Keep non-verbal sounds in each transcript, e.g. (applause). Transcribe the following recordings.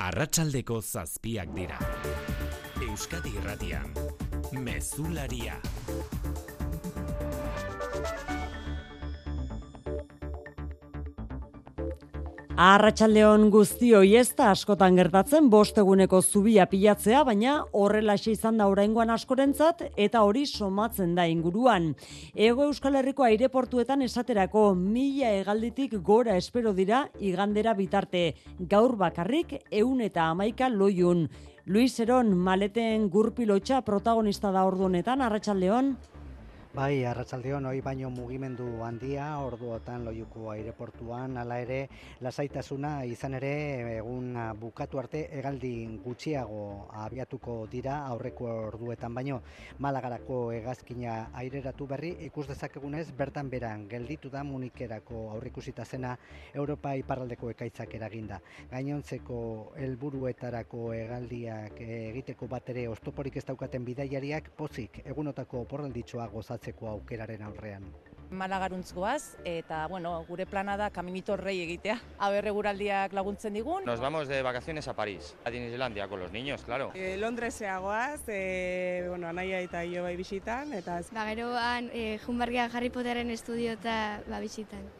Arratsaldeko zazpiak dira. Euskadi Irratian. Mezularia. Arratxaldeon guztioi ez da askotan gertatzen bost eguneko zubia pilatzea, baina horrelaxe izan da oraingoan askorentzat eta hori somatzen da inguruan. Ego Euskal Herriko aireportuetan esaterako mila hegalditik gora espero dira igandera bitarte gaur bakarrik eun eta amaika loiun. Luis Eron maleten gurpilotxa protagonista da ordunetan, Arratxaldeon. Bai, arratsaldeon hoi baino mugimendu handia orduotan loiuko aireportuan hala ere lasaitasuna izan ere egun bukatu arte hegaldi gutxiago abiatuko dira aurreko orduetan baino Malagarako hegazkina aireratu berri ikus dezakegunez bertan beran gelditu da Munikerako aurrikusita zena Europa iparraldeko ekaitzak eraginda. Gainontzeko helburuetarako hegaldiak egiteko bat ere ostoporik ez daukaten bidaiariak pozik egunotako oporralditxoa gozatzen gozatzeko aukeraren aurrean. Malagaruntz goaz, eta bueno, gure plana da kaminito rei egitea. Aber guraldiak laguntzen digun. Nos vamos de vacaciones a París, a Disneylandia, con los niños, claro. E, Londresea goaz, e, bueno, anaia eta jo bai bisitan. Eta... Ba, geroan, e, junbargia Harry Potteren estudio eta ba, bisitan.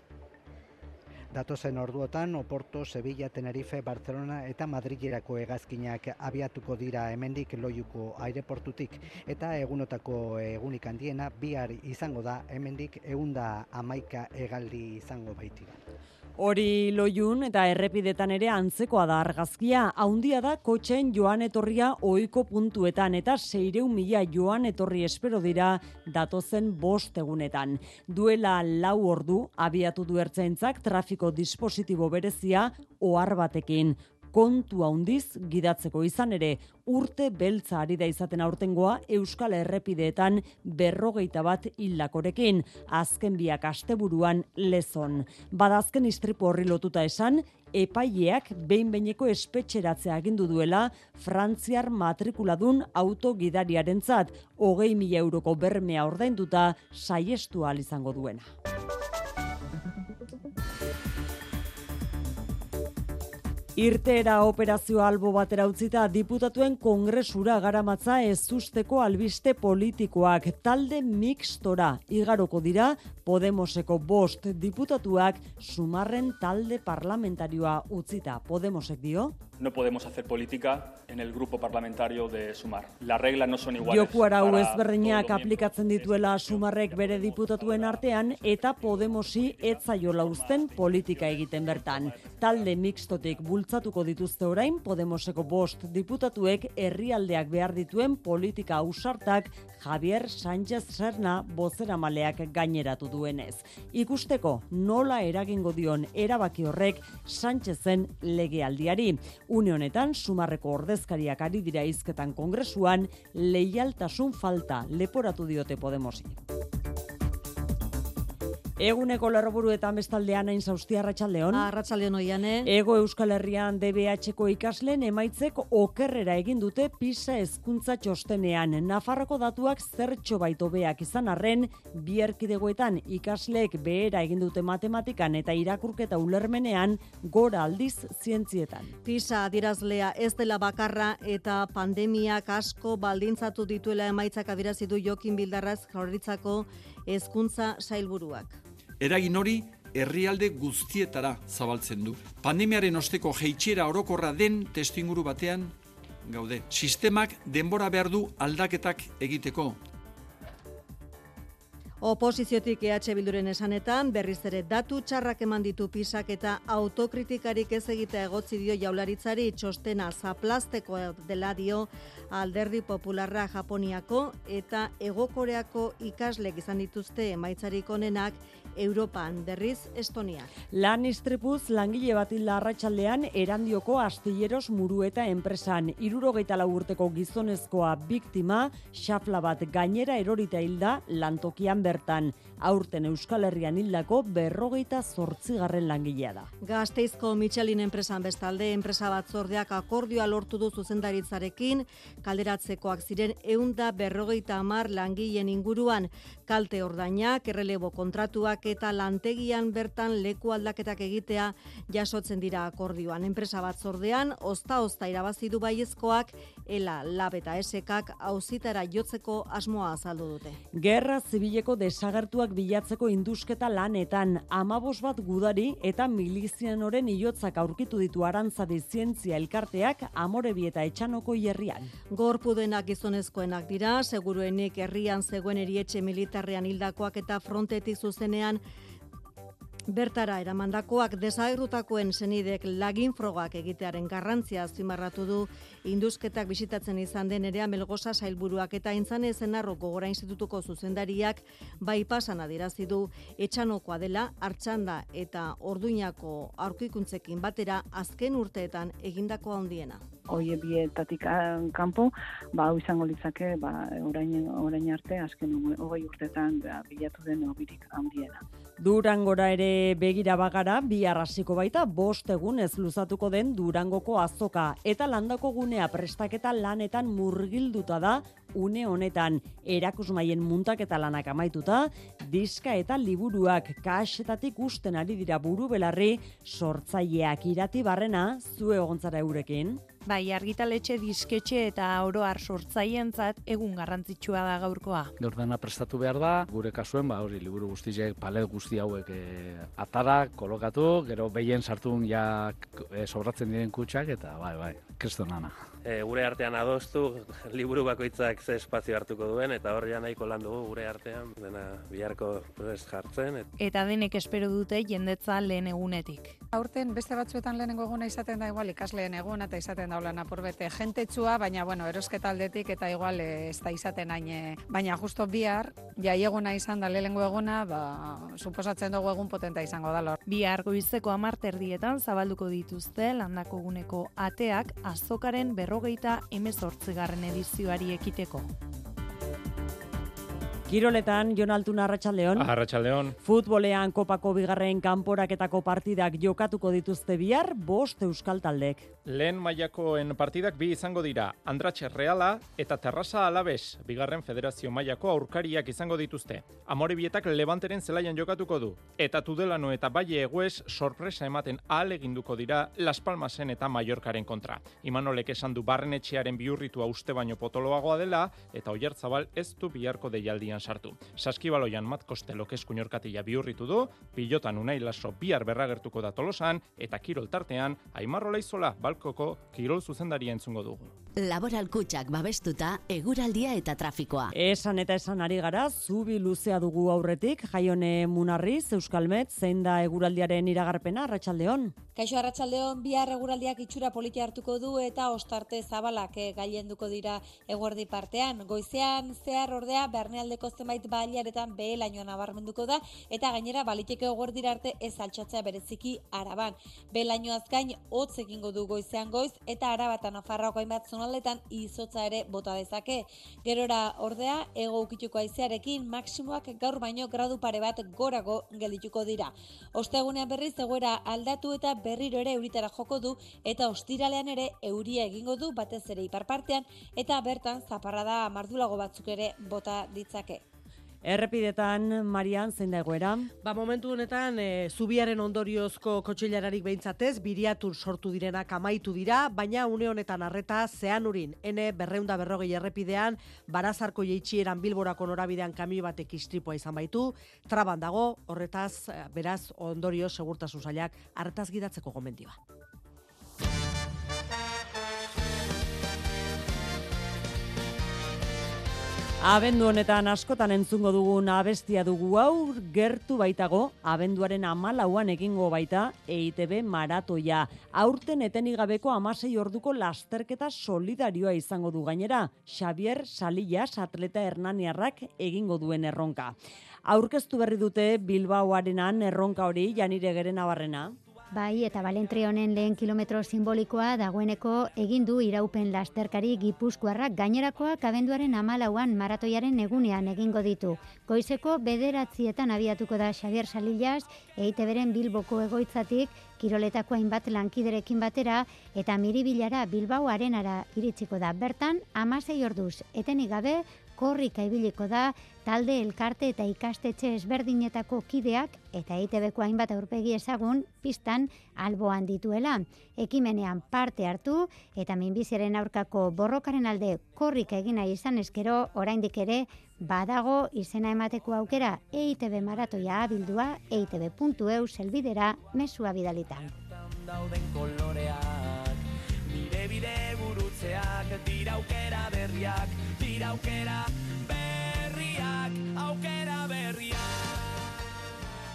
Datozen orduotan Oporto, Sevilla, Tenerife, Barcelona eta Madrilerako hegazkinak abiatuko dira hemendik loiuko aireportutik eta egunotako egunik handiena bihar izango da hemendik eunda amaika hegaldi izango baitira. Hori loiun eta errepidetan ere antzekoa da argazkia. Haundia da kotxen joan etorria oiko puntuetan eta seireu mila joan etorri espero dira datozen bost egunetan. Duela lau ordu abiatu du ertzaintzak trafiko dispositibo berezia ohar batekin kontu handiz gidatzeko izan ere urte beltza ari da izaten aurtengoa Euskal Errepideetan berrogeita bat hilakorekin azken biak asteburuan lezon. Badazken istripu horri lotuta esan, epaileak behin behineko espetxeratzea agindu duela Frantziar matrikuladun autogidariarentzat hogei mila euroko bermea ordainduta saiestu izango duena. Irtera operazio albo batera utzita diputatuen kongresura garamatza ez usteko albiste politikoak talde mixtora igaroko dira Podemoseko bost diputatuak sumarren talde parlamentarioa utzita. Podemosek dio? No podemos hacer política en el grupo parlamentario de Sumar. Las reglas no son iguales. Joku arau ezberdinak aplikatzen dituela Sumarrek bere diputatuen artean eta Podemosi etzaiola uzten politika egiten bertan. Talde mixtotik bultzatuko dituzte orain Podemoseko bost diputatuek herrialdeak behar dituen politika ausartak Javier Sánchez Serna bozeramaleak gaineratu du duenez. Ikusteko nola eragingo dion erabaki horrek Sánchezen legealdiari. Une honetan sumarreko ordezkariak ari dira hizketan kongresuan leialtasun falta leporatu diote Podemosi. Eguneko lerroburuetan bestaldean hain zauzti arratsaldeon. Arratsaldeon oiane. Ego Euskal Herrian DBHko ikasleen emaitzek okerrera egin dute PISA hezkuntza txostenean. Nafarroko datuak zertxo baito izan arren, bi erkidegoetan ikasleek behera egin dute matematikan eta irakurketa ulermenean gora aldiz zientzietan. PISA adirazlea ez dela bakarra eta pandemiak asko baldintzatu dituela emaitzak adirazidu Jokin Bildarraz jaurritzako hezkuntza sailburuak eragin hori herrialde guztietara zabaltzen du. Pandemiaren osteko jeitxera orokorra den testinguru batean gaude. Sistemak denbora behar du aldaketak egiteko. Oposiziotik EH Bilduren esanetan, berriz ere datu txarrak eman ditu pisak eta autokritikarik ez egitea egotzi dio jaularitzari txostena zaplasteko dela dio alderdi popularra Japoniako eta egokoreako ikaslek izan dituzte emaitzarik onenak Europan, berriz Estonia. Lan istripuz langile bat arratsaldean erandioko astilleros murueta enpresan. Irurogeita urteko gizonezkoa biktima, xafla bat gainera erorita hilda lantokian bertan. Aurten Euskal Herrian hildako berrogeita zortzigarren langilea da. Gazteizko Michelin enpresan bestalde, enpresa batzordeak akordioa lortu du zuzendaritzarekin, kalderatzekoak ziren eunda berrogeita amar langileen inguruan, kalte ordainak, errelebo kontratuak eta lantegian bertan leku aldaketak egitea jasotzen dira akordioan. Enpresa batzordean, osta-osta irabazi du baiezkoak, ela, lab eta esekak hauzitara jotzeko asmoa azaldu dute. Gerra zibileko desagertuak bilatzeko indusketa lanetan, amabos bat gudari eta milizianoren iotzak aurkitu ditu arantzadi zientzia elkarteak amorebi eta etxanoko hierrian. Gorpu denak gizonezkoenak dira, seguruenik herrian zegoen erietxe militarrean hildakoak eta frontetik zuzenean Bertara eramandakoak desagerrutakoen senidek lagin frogak egitearen garrantzia azpimarratu du induzketak bisitatzen izan den ere melgosa sailburuak eta intzane zenarro gogora institutuko zuzendariak bai pasan adirazi du etxanokoa dela hartxanda eta orduinako aurkikuntzekin batera azken urteetan egindako handiena. Oie bietatik kanpo, ba, hau izango litzake, ba, orain, orain arte, azken hogei urteetan ba, bilatu den obirik handiena. Durangora ere begira bagara, bi arrasiko baita, bost egun ez luzatuko den Durangoko azoka. Eta landako gunea prestaketa lanetan murgilduta da, une honetan erakusmaien muntak eta lanak amaituta, diska eta liburuak kaxetatik usten ari dira buru belarri, sortzaileak irati barrena, zue egontzara eurekin. Bai, argitaletxe disketxe eta oroar sortzaientzat egun garrantzitsua da gaurkoa. Gaur prestatu behar da, gure kasuen, ba, hori, liburu guztiek, palet guzti hauek e, atara, kolokatu, gero behien sartun ja e, sobratzen diren kutsak, eta bai, bai, kristonana e, gure artean adostu (laughs) liburu bakoitzak ze espazio hartuko duen eta horria nahiko lan dugu gure artean dena biharko prest jartzen. Et... Eta denek espero dute jendetza lehen egunetik. Aurten beste batzuetan lehenengo eguna izaten da igual ikasleen eguna eta izaten daula apurbete jentetsua, baina bueno, erosketa aldetik eta igual ez da izaten hain, eh, baina justo bihar, jai eguna izan da lehenengo eguna, ba, suposatzen dugu egun potenta izango da lor. Bihar goizeko amarterdietan zabalduko dituzte landako guneko ateak azokaren ber berrogeita emezortzigarren edizioari ekiteko. Kiroletan, Jon Altuna Arratxaldeon. Arratxaldeon. Futbolean kopako bigarren kanporaketako partidak jokatuko dituzte bihar, bost euskal taldek. Lehen mailakoen partidak bi izango dira, Andratxe Reala eta Terrasa Alabes, bigarren federazio mailako aurkariak izango dituzte. Amore bietak Levanteren zelaian jokatuko du. Eta Tudelano eta Baie Eguez sorpresa ematen ahal eginduko dira Las Palmasen eta Mallorcaren kontra. Imanolek esan du barren etxearen biurritua uste baino potoloagoa dela, eta oiertzabal ez du biharko deialdian sartu. Saskibaloian Mat Kostelo keskuñorkatila bihurritu du, pilotan unai laso bihar berragertuko da tolosan, eta kirol tartean, aimarro laizola balkoko kirol zuzendaria entzungo dugu. Laboral kutsak babestuta, eguraldia eta trafikoa. Esan eta esan ari gara, zubi luzea dugu aurretik, jaione munarriz, Euskalmet, zein da eguraldiaren iragarpena, Arratxaldeon? Kaixo Arratxaldeon, bihar eguraldiak itxura politi hartuko du eta ostarte zabalak eh, gailenduko dira eguerdi partean. Goizean zehar ordea, bernealdeko zenbait baliaretan behelainoan nabarmenduko da eta gainera baliteke eguerdira arte ez altxatzea bereziki araban. Behelainoaz gain hotz egingo du goizean goiz eta arabatan afarrako hainbat zonaldetan izotza ere bota dezake. Gerora ordea, ego ukituko aizearekin maksimoak gaur baino gradu pare bat gorago geldituko dira. Ostegunean berriz egoera aldatu eta berriro ere euritara joko du eta ostiralean ere euria egingo du batez ere iparpartean eta bertan zaparrada mardulago batzuk ere bota ditzake. Errepidetan, Marian, zein da egoera? Ba, momentu honetan, e, zubiaren ondoriozko kotxilararik behintzatez, biriatur sortu direnak amaitu dira, baina une honetan arreta zean urin, ene berreunda berrogei errepidean, barazarko jeitxieran bilborako norabidean kamio batek istripua izan baitu, traban dago, horretaz, eh, beraz, ondorio segurtasun zailak, arretaz gidatzeko gomendioa. Abendu honetan askotan entzungo dugun abestia dugu aur, gertu baitago, abenduaren amalauan egingo baita, EITB maratoia. Aurten etenigabeko amasei orduko lasterketa solidarioa izango du gainera, Xavier Salillas atleta hernaniarrak egingo duen erronka. Aurkeztu berri dute Bilbaoarenan erronka hori janire geren abarrena. Bai, eta Balentri honen lehen kilometro simbolikoa dagoeneko egin du iraupen lasterkari gipuzkoarrak gainerakoak abenduaren amalauan maratoiaren egunean egingo ditu. Goizeko bederatzietan abiatuko da Xavier Salillas, eite beren Bilboko egoitzatik, kiroletako hainbat lankiderekin batera, eta miribilara Bilbao arenara iritsiko da. Bertan, amasei orduz, etenik gabe, korrika ibiliko da talde elkarte eta ikastetxe ezberdinetako kideak eta EITBko hainbat aurpegi ezagun pistan alboan dituela. Ekimenean parte hartu eta minbiziaren aurkako borrokaren alde korrika egina izan eskero oraindik ere badago izena emateko aukera EITB maratoia abildua eitb.eu selbidera mesua bidalitan. Dauden koloreak, nire bide gurutzeak, dira aukera berriak, dira aukera berriak, aukera berriak.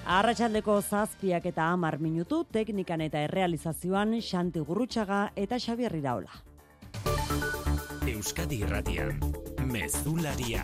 Arratxaldeko zazpiak eta amar minutu, teknikan eta errealizazioan Xanti Gurrutxaga eta Xabier Iraola. Euskadi Irratian, Mezularia.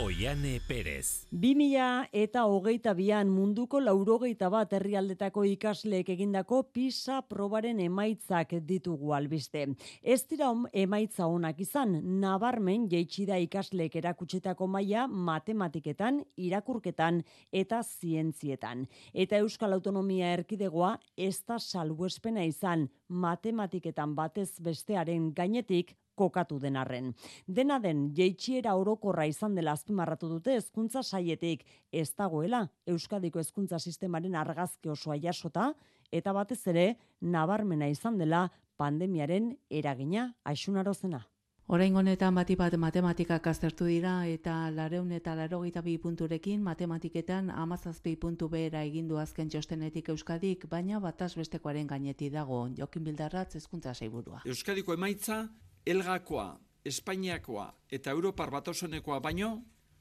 Oiane Perez. 2000 eta hogeita bian munduko laurogeita bat herrialdetako ikasleek egindako PISA probaren emaitzak ditugu albiste. Ez dira emaitza honak izan, nabarmen jeitsi da ikasleek erakutsetako maila matematiketan, irakurketan eta zientzietan. Eta Euskal Autonomia Erkidegoa ez da salbuespena izan matematiketan batez bestearen gainetik kokatu denarren. Dena den, jeitxiera orokorra izan dela azpimarratu dute hezkuntza saietik ez dagoela Euskadiko hezkuntza sistemaren argazki osoa jasota eta batez ere nabarmena izan dela pandemiaren eragina aixunarozena. Orain honetan bati bat matematikak aztertu dira eta lareun eta larogeita bi punturekin matematiketan amazazpi puntu behera egindu azken txostenetik Euskadik, baina bataz bestekoaren gaineti dago, jokin bildarratz ezkuntza zeiburua. Euskadiko emaitza Elgakoa, Espainiakoa eta Europar batosonekoa baino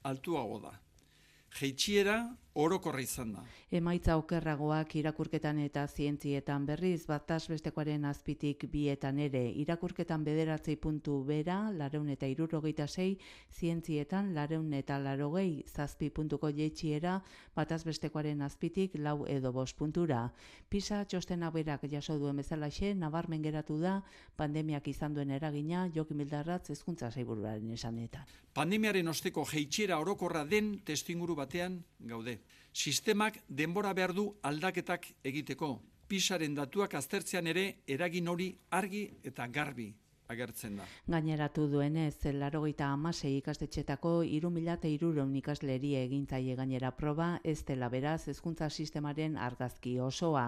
altuago da. Jeitxiera orokorra izan da. Emaitza okerragoak irakurketan eta zientzietan berriz, bataz bestekoaren azpitik bietan ere, irakurketan bederatzei puntu bera, lareun eta irurogeita zei, zientzietan lareun eta larogei zazpi puntuko jeitxiera, bataz bestekoaren azpitik lau edo bos puntura. Pisa txostena berak jaso duen bezalaxe, nabarmen geratu da, pandemiak izan duen eragina, jokin bildarratz ezkuntza zaibururaren esanetan. Pandemiaren osteko jeitxiera orokorra den testinguru batean gaude. Sistemak denbora behar du aldaketak egiteko. Pisaren datuak aztertzean ere eragin hori argi eta garbi agertzen da. Gaineratu duenez, larogeita amasei ikastetxetako iru mila eta iruron ikasleri egintzaile gainera proba, ez dela beraz, hezkuntza sistemaren argazki osoa.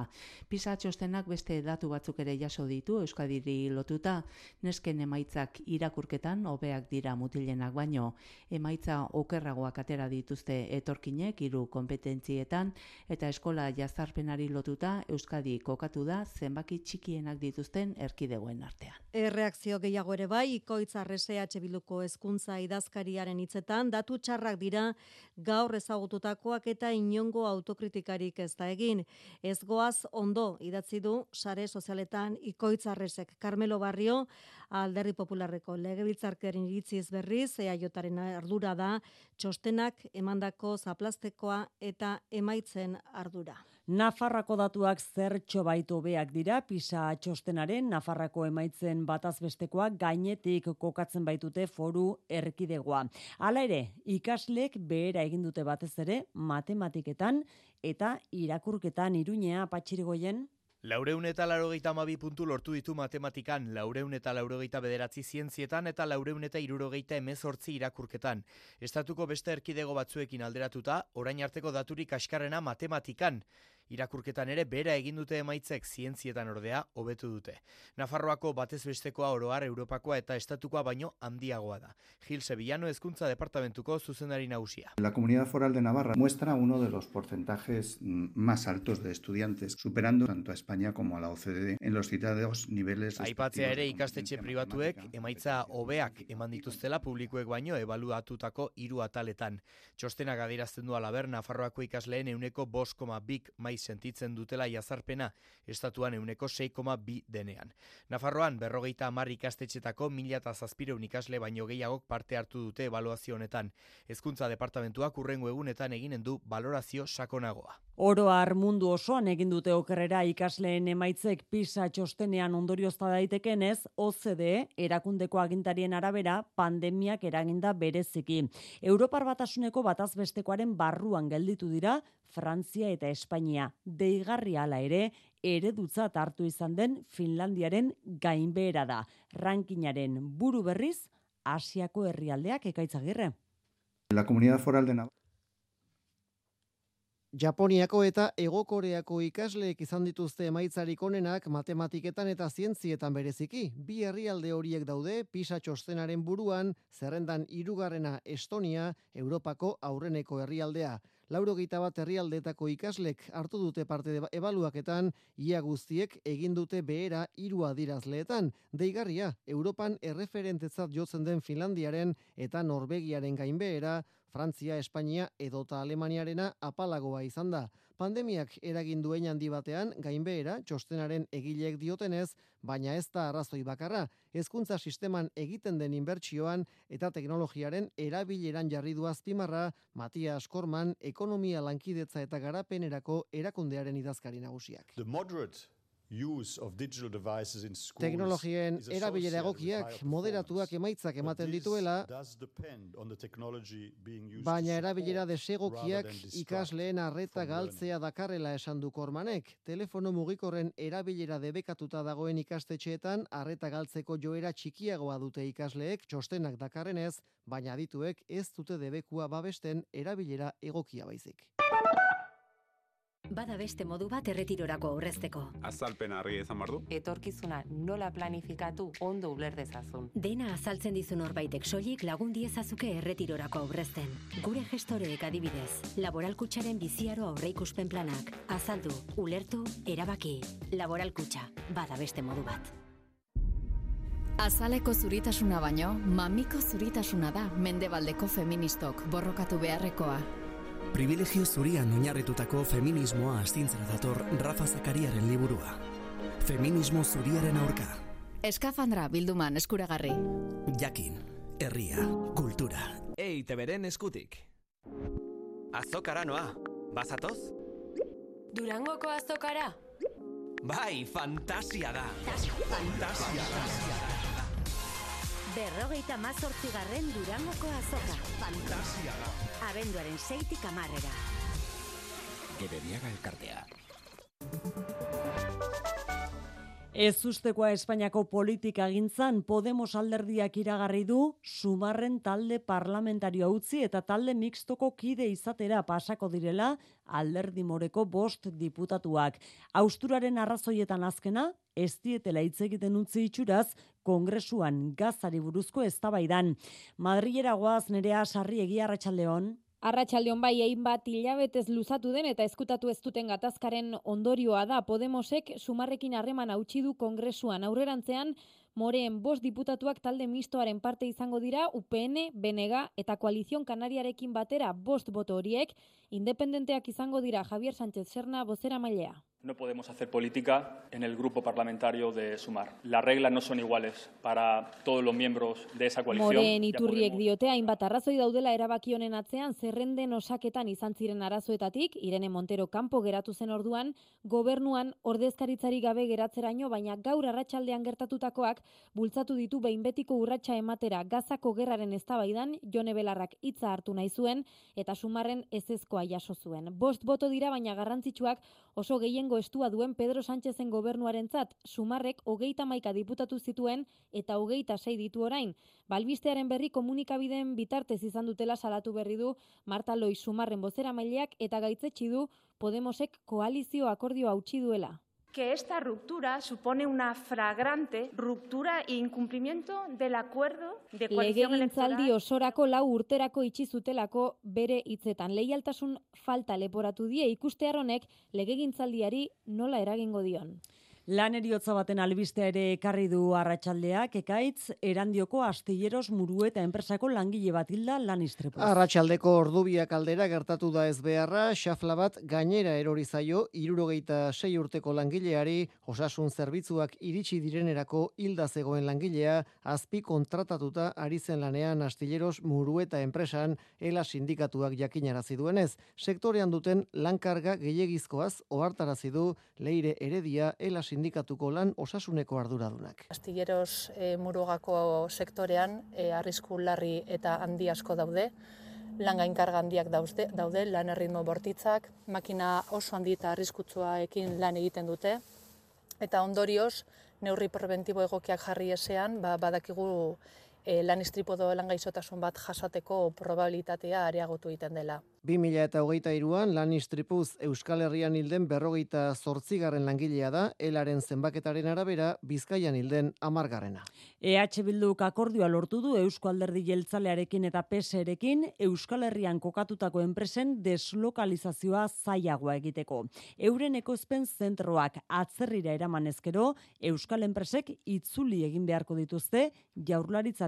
Pisa txostenak beste datu batzuk ere jaso ditu, Euskadiri lotuta, nesken emaitzak irakurketan, hobeak dira mutilenak baino, emaitza okerragoak atera dituzte etorkinek, iru kompetentzietan, eta eskola jazarpenari lotuta, Euskadi kokatu da, zenbaki txikienak dituzten erkidegoen artean. Erreakzio informazio gehiago ere bai, ikoitza RSH Bilduko hezkuntza idazkariaren hitzetan datu txarrak dira gaur ezagututakoak eta inongo autokritikarik ez da egin. Ez goaz ondo idatzi du sare sozialetan ikoitza RSek Carmelo Barrio alderri popularreko legebiltzarkeren iritziz berriz, EAJaren ardura da, txostenak emandako zaplastekoa eta emaitzen ardura. Nafarrako datuak zertxo baitu beak dira, pisa txostenaren Nafarrako emaitzen bataz bestekoa gainetik kokatzen baitute foru erkidegoa. Hala ere, ikaslek behera egin dute batez ere matematiketan eta irakurketan iruñea patxirigoien Laureun eta laurogeita amabi puntu lortu ditu matematikan, laureun eta laurogeita bederatzi zientzietan eta laureun eta irurogeita emezortzi irakurketan. Estatuko beste erkidego batzuekin alderatuta, orain arteko daturik askarrena matematikan irakurketan ere bera egin dute emaitzek zientzietan ordea hobetu dute. Nafarroako batez bestekoa oroar Europakoa eta estatukoa baino handiagoa da. Gil Sevillano hezkuntza departamentuko zuzendari nagusia. La Comunidad Foral de Navarra muestra uno de los porcentajes más altos de estudiantes, superando tanto a España como a la OCDE en los citados niveles Aipatzea ere ikastetxe pribatuek emaitza hobeak eman dituztela publikoek baino ebaluatutako hiru ataletan. Txostenak adierazten du alaber Nafarroako ikasleen euneko 5,2 maiz sentitzen dutela jazarpena, estatuan euneko 6,2 denean. Nafarroan, berrogeita amar ikastetxetako mila eta zazpireun ikasle baino gehiagok parte hartu dute evaluazio honetan. Hezkuntza departamentuak urrengo egunetan eginen du valorazio sakonagoa. Oroar mundu osoan egin dute okerrera ikasleen emaitzek pisa txostenean ondoriozta daitekenez, OCDE erakundeko agintarien arabera pandemiak eraginda bereziki. Europar batasuneko batazbestekoaren barruan gelditu dira Frantzia eta Espainia. Deigarri hala ere, eredutzat hartu izan den Finlandiaren gainbehera da. Rankinaren buru berriz, Asiako herrialdeak ekaitzagirre. La Comunidad Foral de Navarra Japoniako eta Egokoreako ikasleek izan dituzte emaitzarik onenak matematiketan eta zientzietan bereziki. Bi herrialde horiek daude PISA txostenaren buruan, zerrendan hirugarrena Estonia, Europako aurreneko herrialdea. Lauro bat herrialdetako ikaslek hartu dute parte ebaluaketan, ia guztiek egin dute behera hiru adirazleetan. Deigarria, Europan erreferentetzat jotzen den Finlandiaren eta Norvegiaren gainbehera, Frantzia, Espainia edota Alemaniarena apalagoa izan da. Pandemiak eragin duen handi batean, gainbehera, txostenaren egileek diotenez, baina ez da arrazoi bakarra, hezkuntza sisteman egiten den inbertsioan eta teknologiaren erabileran jarri du azpimarra, Matia Askorman, ekonomia lankidetza eta garapenerako erakundearen idazkari nagusiak. The moderate Teknologien erabilera egokiak moderatuak emaitzak ematen dituela, baina erabilera desegokiak ikasleen arreta galtzea dakarrela esan du kormanek. Telefono mugikorren erabilera debekatuta dagoen ikastetxeetan arreta galtzeko joera txikiagoa dute ikasleek txostenak dakarrenez, baina adituek ez dute debekua babesten erabilera egokia baizik. Bada beste modu bat erretirorako aurrezteko. Azalpen harri ezan bardu. Etorkizuna nola planifikatu ondo uler dezazun. Dena azaltzen dizun horbaitek soilik lagun diezazuke erretirorako aurrezten. Gure gestoreek adibidez, laboralkutsaren biziaro aurreikuspen planak. Azaldu, ulertu, erabaki. Laboralkutsa, bada beste modu bat. Azaleko zuritasuna baino, mamiko zuritasuna da mendebaldeko feministok borrokatu beharrekoa. Privilegio zurian oinarritutako feminismoa astintzera dator Rafa Zakariaren liburua. Feminismo zuriaren aurka. Eskafandra bilduman eskuragarri. Jakin, herria, kultura. Ei, teberen eskutik. Azokara noa, bazatoz? Durangoko azokara? Bai, fantasia da. Fantasia da. Berrogeita mazortzigarren Durangoko azoka. Fantasia da. Abenduaren seitik amarrera. Gebediaga elkartea. Ez ustekoa Espainiako politika gintzan Podemos alderdiak iragarri du sumarren talde parlamentario utzi eta talde mixtoko kide izatera pasako direla alderdi moreko bost diputatuak. Austuraren arrazoietan azkena, ez dietela hitz egiten utzi itxuraz, kongresuan gazari buruzko eztabaidan. Madrilera goaz nerea sarri egia arratsaldeon. Arratxaldeon bai, egin bat hilabetez luzatu den eta eskutatu ez duten gatazkaren ondorioa da. Podemosek sumarrekin harreman hautsi du kongresuan. Aurrerantzean Moreen bost diputatuak talde mistoaren parte izango dira UPN, Benega eta Koalizion Kanariarekin batera bost boto horiek, independenteak izango dira Javier Sánchez Serna bozera mailea. No podemos hacer política en el grupo parlamentario de Sumar. Las reglas no son iguales para todos los miembros de esa coalición. Moreen iturriek diote hainbat arrazoi daudela erabaki honen atzean zerrenden osaketan izan ziren arazoetatik, Irene Montero kanpo geratu zen orduan, gobernuan ordezkaritzari gabe geratzeraino, baina gaur arratsaldean gertatutakoak bultzatu ditu behin betiko urratsa ematera gazako gerraren eztabaidan Jone Belarrak hitza hartu nahi zuen eta Sumarren ezezkoa jaso zuen. Bost boto dira baina garrantzitsuak oso gehien estua duen Pedro Sánchezen gobernuarentzat sumarrek hogeita maika diputatu zituen eta hogeita sei ditu orain. Balbistearen berri komunikabideen bitartez izan dutela salatu berri du Marta Loi sumarren bozera maileak eta gaitzetsi du Podemosek koalizio akordio hautsi duela que esta ruptura supone una fragrante ruptura e incumplimiento del acuerdo de coalición electoral. Legegintzaldi osorako lau urterako itxi zutelako bere hitzetan. Leialtasun falta leporatu die ikuste honek legegintzaldiari nola eragingo dion. Lan eriotza baten albistea ere ekarri du arratsaldeak ekaitz erandioko astilleros muru eta enpresako langile bat hilda lan istripu. Arratsaldeko ordubiak aldera gertatu da ez beharra, xafla bat gainera erori zaio irurogeita sei urteko langileari osasun zerbitzuak iritsi direnerako hilda zegoen langilea azpi kontratatuta ari zen lanean astilleros muru eta enpresan ela sindikatuak jakinarazi duenez, sektorean duten lankarga gehiegizkoaz ohartarazi du leire eredia ela sindikatuko lan osasuneko arduradunak. Astilleros e, murugako sektorean e, arrisku larri eta handi asko daude, lan gainkarga handiak daude, daude lan erritmo bortitzak, makina oso handi eta arriskutsuaekin lan egiten dute, eta ondorioz, neurri preventibo egokiak jarri esean, ba, badakigu e, lan istripo lan gaizotasun bat jasateko probabilitatea areagotu egiten dela. 2008an lan istripuz Euskal Herrian hilden berrogeita zortzigarren langilea da, elaren zenbaketaren arabera, bizkaian hilden amargarrena. EH Bilduk akordioa lortu du Eusko Alderdi Jeltzalearekin eta PSErekin Euskal Herrian kokatutako enpresen deslokalizazioa zaiagoa egiteko. Euren ekoizpen zentroak atzerrira eraman ezkero, Euskal Enpresek itzuli egin beharko dituzte,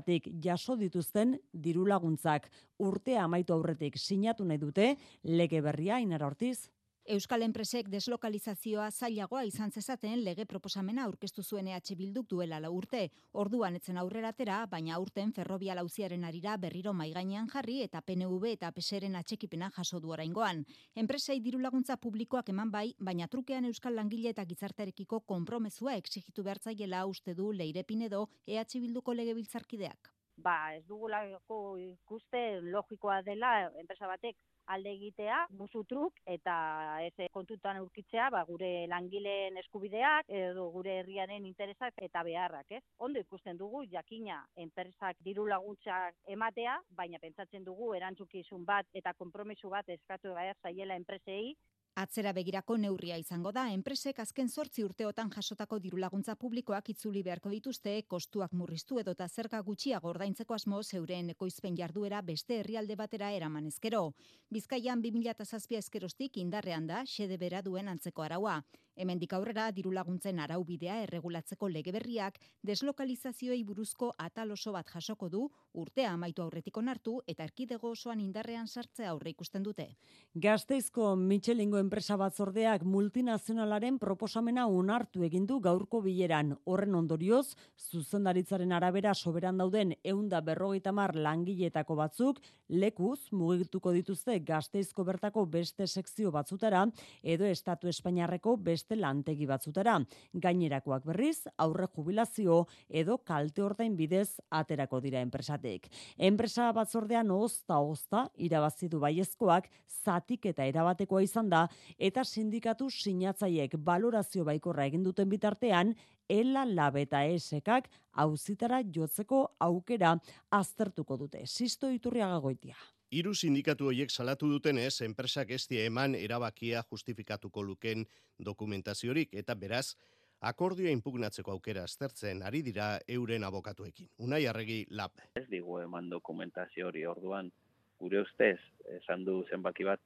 jaurlaritzatik jaso dituzten diru laguntzak urtea amaitu aurretik sinatu nahi dute lege berria Inara Ortiz. Euskal Enpresek deslokalizazioa zailagoa izan zezaten lege proposamena aurkeztu zuen EH Bilduk duela la urte. Orduan etzen aurreratera, baina urten ferrobia lauziaren arira berriro maigainean jarri eta PNV eta PSren atxekipena jaso du oraingoan. Enpresei diru laguntza publikoak eman bai, baina trukean Euskal Langile eta Gizartarekiko konpromezua exigitu behartzaiela uste du Leire Pinedo EH Bilduko legebiltzarkideak ba, ez dugulako ikuste logikoa dela enpresa batek alde egitea, buzu truk eta ez kontutan aurkitzea, ba, gure langileen eskubideak edo gure herriaren interesak eta beharrak, ez? Ondo ikusten dugu jakina enpresak diru laguntzak ematea, baina pentsatzen dugu erantzukizun bat eta konpromisu bat eskatu behar zaiela enpresei Atzera begirako neurria izango da, enpresek azken sortzi urteotan jasotako dirulaguntza publikoak itzuli beharko dituzte, kostuak murriztu edo eta zerga gutxiago ordaintzeko asmo zeuren ekoizpen jarduera beste herrialde batera eraman ezkero. Bizkaian 2007 ezkerostik indarrean da, xede bera duen antzeko araua. Hemendik aurrera dirulaguntzen araubidea erregulatzeko lege berriak deslokalizazioei buruzko atal oso bat jasoko du urtea amaitu aurretik onartu eta erkidego osoan indarrean sartzea aurre ikusten dute. Gasteizko Michelingo enpresa batzordeak multinazionalaren proposamena onartu egin du gaurko bileran. Horren ondorioz, zuzendaritzaren arabera soberan dauden eunda berrogeita mar langiletako batzuk lekuz mugituko dituzte Gasteizko bertako beste sekzio batzutara edo Estatu Espainiarreko beste lantegi batzutara. Gainerakoak berriz, aurre jubilazio edo kalte ordain bidez aterako dira enpresatek. Enpresa batzordean ozta ozta irabazi du baiezkoak zatik eta erabatekoa izan da eta sindikatu sinatzaiek balorazio baikorra egin duten bitartean ela labeta esekak auzitara jotzeko aukera aztertuko dute. Sisto iturriaga goitia. Hiru sindikatu horiek salatu dutenez, enpresak ez eman erabakia justifikatuko luken dokumentaziorik eta beraz, akordioa impugnatzeko aukera aztertzen ari dira euren abokatuekin. Unai arregi lab. Ez digu eman dokumentazio hori orduan, gure ustez, esan du zenbaki bat,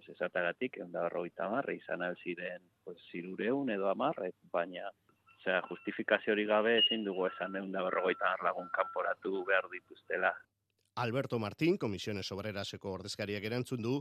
pues, esatagatik, eunda berroita marra, izan alziren, pues, zirureun edo amarre, baina Osea, justifikazio hori gabe ezin dugu esan eunda berrogeita lagun kanporatu behar dituztela. Alberto Martín, Komisiones Obreraseko ordezkariak erantzun du,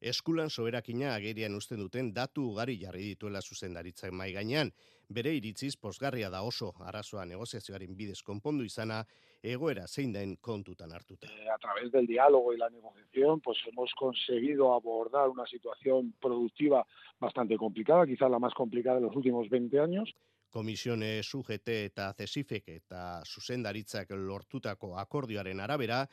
eskulan soberakina agerian usten duten datu ugari jarri dituela zuzendaritzak mai gainean. Bere iritziz posgarria da oso arazoa negoziazioaren bidez konpondu izana egoera zein den kontutan hartuta. Eh, a través del diálogo y la negociación, pues hemos conseguido abordar una situación productiva bastante complicada, quizá la más complicada de los últimos 20 años. Komisione UGT eta CESIFEK eta zuzendaritzak lortutako akordioaren arabera,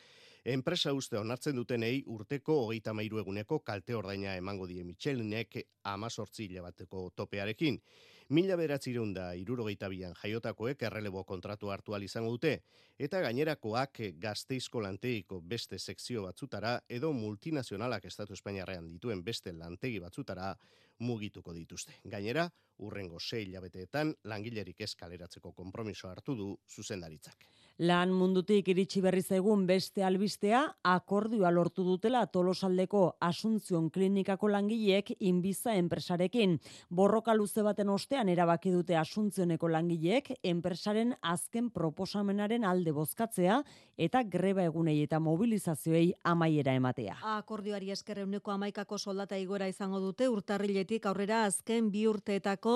enpresa uste onartzen dutenei urteko hogeita mairu eguneko kalte ordaina emango die Michelinek amazortzi bateko topearekin. Mila beratzireun da irurogeita bian jaiotakoek errelebo kontratu hartu izango dute, eta gainerakoak gazteizko lantegiko beste sekzio batzutara edo multinazionalak Estatu Espainiarrean dituen beste lantegi batzutara mugituko dituzte. Gainera, Urrengo sei hilabeteetan langilerik eskaleratzeko konpromiso hartu du zuzendaritzak. Lan mundutik iritsi berri egun beste albistea akordioa lortu dutela Tolosaldeko Asuntzion Klinikako langileek inbiza enpresarekin. Borroka luze baten ostean erabaki dute Asuntzioneko langileek enpresaren azken proposamenaren alde bozkatzea eta greba egunei eta mobilizazioei amaiera ematea. Akordioari esker euneko amaikako soldata igora izango dute urtarriletik aurrera azken bi urteetako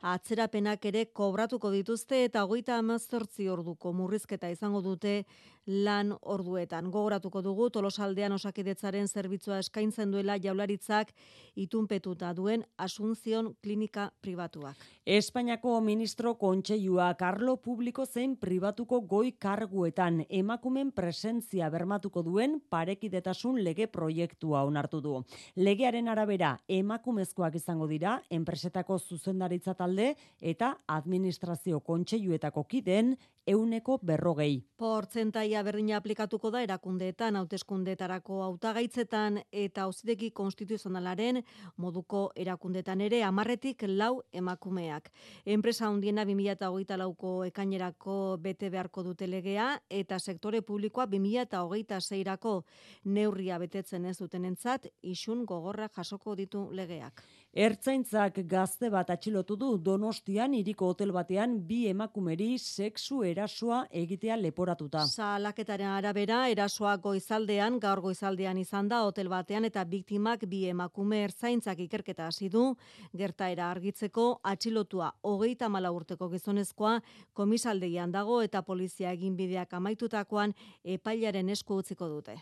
atzerapenak ere kobratuko dituzte eta hogeita amazortzi orduko murrizketa eta izango dute lan orduetan. Gogoratuko dugu Tolosaldean osakidetzaren zerbitzua eskaintzen duela jaularitzak itunpetuta duen Asunción Klinika pribatuak. Espainiako ministro kontseilua Carlo Publiko zein pribatuko goi karguetan emakumen presentzia bermatuko duen parekidetasun lege proiektua onartu du. Legearen arabera emakumezkoak izango dira enpresetako zuzendaritza talde eta administrazio kontseiluetako kideen euneko berrogei. Portzentaia berdina aplikatuko da erakundeetan, hauteskundetarako hautagaitzetan eta auzitegi konstituzionalaren moduko erakundetan ere amarretik lau emakumeak. Enpresa hundiena 2008 lauko ekainerako bete beharko dute legea eta sektore publikoa 2008 zeirako neurria betetzen ez duten entzat, isun gogorra jasoko ditu legeak. Ertzaintzak gazte bat atxilotu du Donostian hiriko hotel batean bi emakumeri sexu erasoa egitea leporatuta. Salaketaren arabera erasoa goizaldean, gaur goizaldean izan da hotel batean eta biktimak bi emakume ertzaintzak ikerketa hasi du gertaera argitzeko atxilotua hogeita mala urteko gizonezkoa komisaldegian dago eta polizia egin bideak amaitutakoan epailaren esku utziko dute.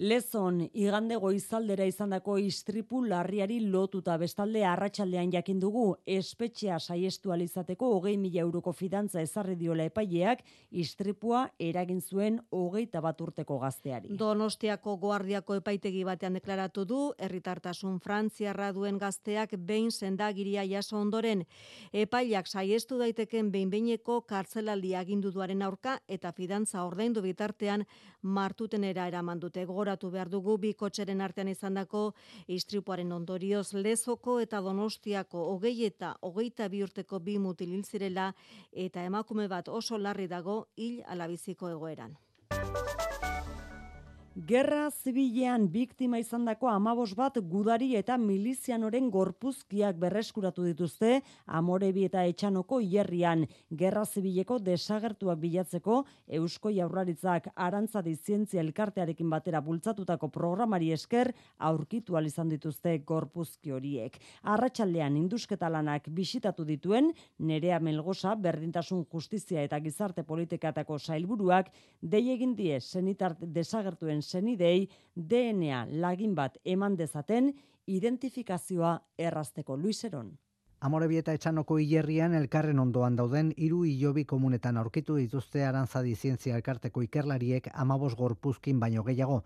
Lezon, igande goizaldera izandako istripu larriari lotuta bestalde arratsaldean jakin dugu espetxea saiestu alizateko hogei mila euroko fidantza ezarri diola epaileak istripua eragin zuen hogeita bat urteko gazteari. Donostiako guardiako epaitegi batean deklaratu du, herritartasun frantziarra duen gazteak behin sendagiria jaso ondoren epaileak saiestu daiteken behin-beineko kartzelaldi agindu duaren aurka eta fidantza ordaindu bitartean martutenera eraman dute gora gogoratu behar dugu bi kotxeren artean izandako istripuaren ondorioz lezoko eta donostiako hogei eta hogeita bi urteko bi mutil zirela eta emakume bat oso larri dago hil alabiziko egoeran. Gerra zibilean biktima izandako amabos bat gudari eta milizianoren gorpuzkiak berreskuratu dituzte amorebi eta etxanoko hierrian. Gerra zibileko desagertuak bilatzeko Eusko Jaurlaritzak arantzadi zientzia elkartearekin batera bultzatutako programari esker aurkitu izan dituzte gorpuzki horiek. Arratxaldean indusketalanak bisitatu dituen nerea melgosa berdintasun justizia eta gizarte politikatako sailburuak dei egin die senitart desagertuen zenidei DNA lagin bat eman dezaten identifikazioa errazteko Luiseron. Amorebieta etxanoko hilerrian elkarren ondoan dauden hiru hilobi komunetan aurkitu dituzte arantzadi zientzia elkarteko ikerlariek amabos gorpuzkin baino gehiago.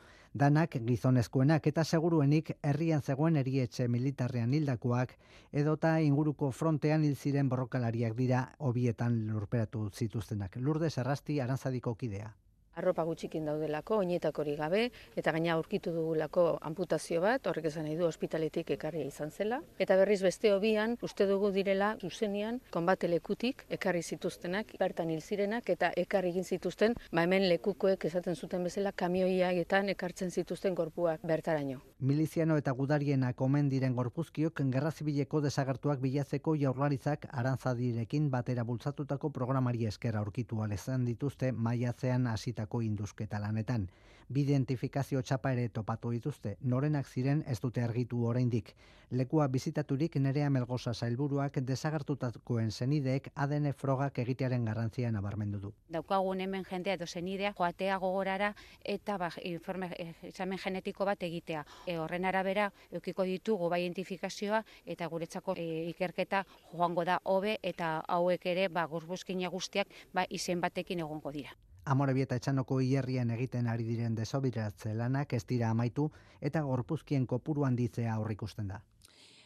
Danak gizonezkoenak eta seguruenik herrian zegoen erietxe militarrean hildakoak edota inguruko frontean hil ziren borrokalariak dira hobietan lurperatu zituztenak. Lurde Serrasti arantzadiko kidea arropa gutxikin daudelako, oinetakori gabe, eta gaina aurkitu dugulako amputazio bat, horrek esan nahi du ospitaletik ekarria izan zela. Eta berriz beste hobian, uste dugu direla zuzenian, konbate lekutik ekarri zituztenak, bertan hil zirenak, eta ekarri egin zituzten, ba hemen lekukoek esaten zuten bezala, kamioiaetan ekartzen zituzten gorpuak bertaraino. Miliziano eta gudarienak omen diren gorpuzkiok, gerra zibileko desagertuak bilatzeko jaurlaritzak arantzadirekin batera bultzatutako programari esker aurkitu alezan dituzte maiatzean hasita egindako indusketa lanetan. Bi identifikazio txapa ere topatu dituzte, norenak ziren ez dute argitu oraindik. Lekua bizitaturik nerea melgoza zailburuak desagertutakoen zenideek ADN frogak egitearen garrantzia nabarmendu du. Daukagun hemen jendea edo zenidea joatea gogorara eta ba, informe examen genetiko bat egitea. E, horren arabera eukiko ditugu bai identifikazioa eta guretzako e, ikerketa joango da hobe eta hauek ere ba, gurbuzkina guztiak ba, izen batekin egongo dira. Amorebieta etxanoko hierrian egiten ari diren desobiratze lanak ez dira amaitu eta gorpuzkien kopuru handitzea aurrikusten da.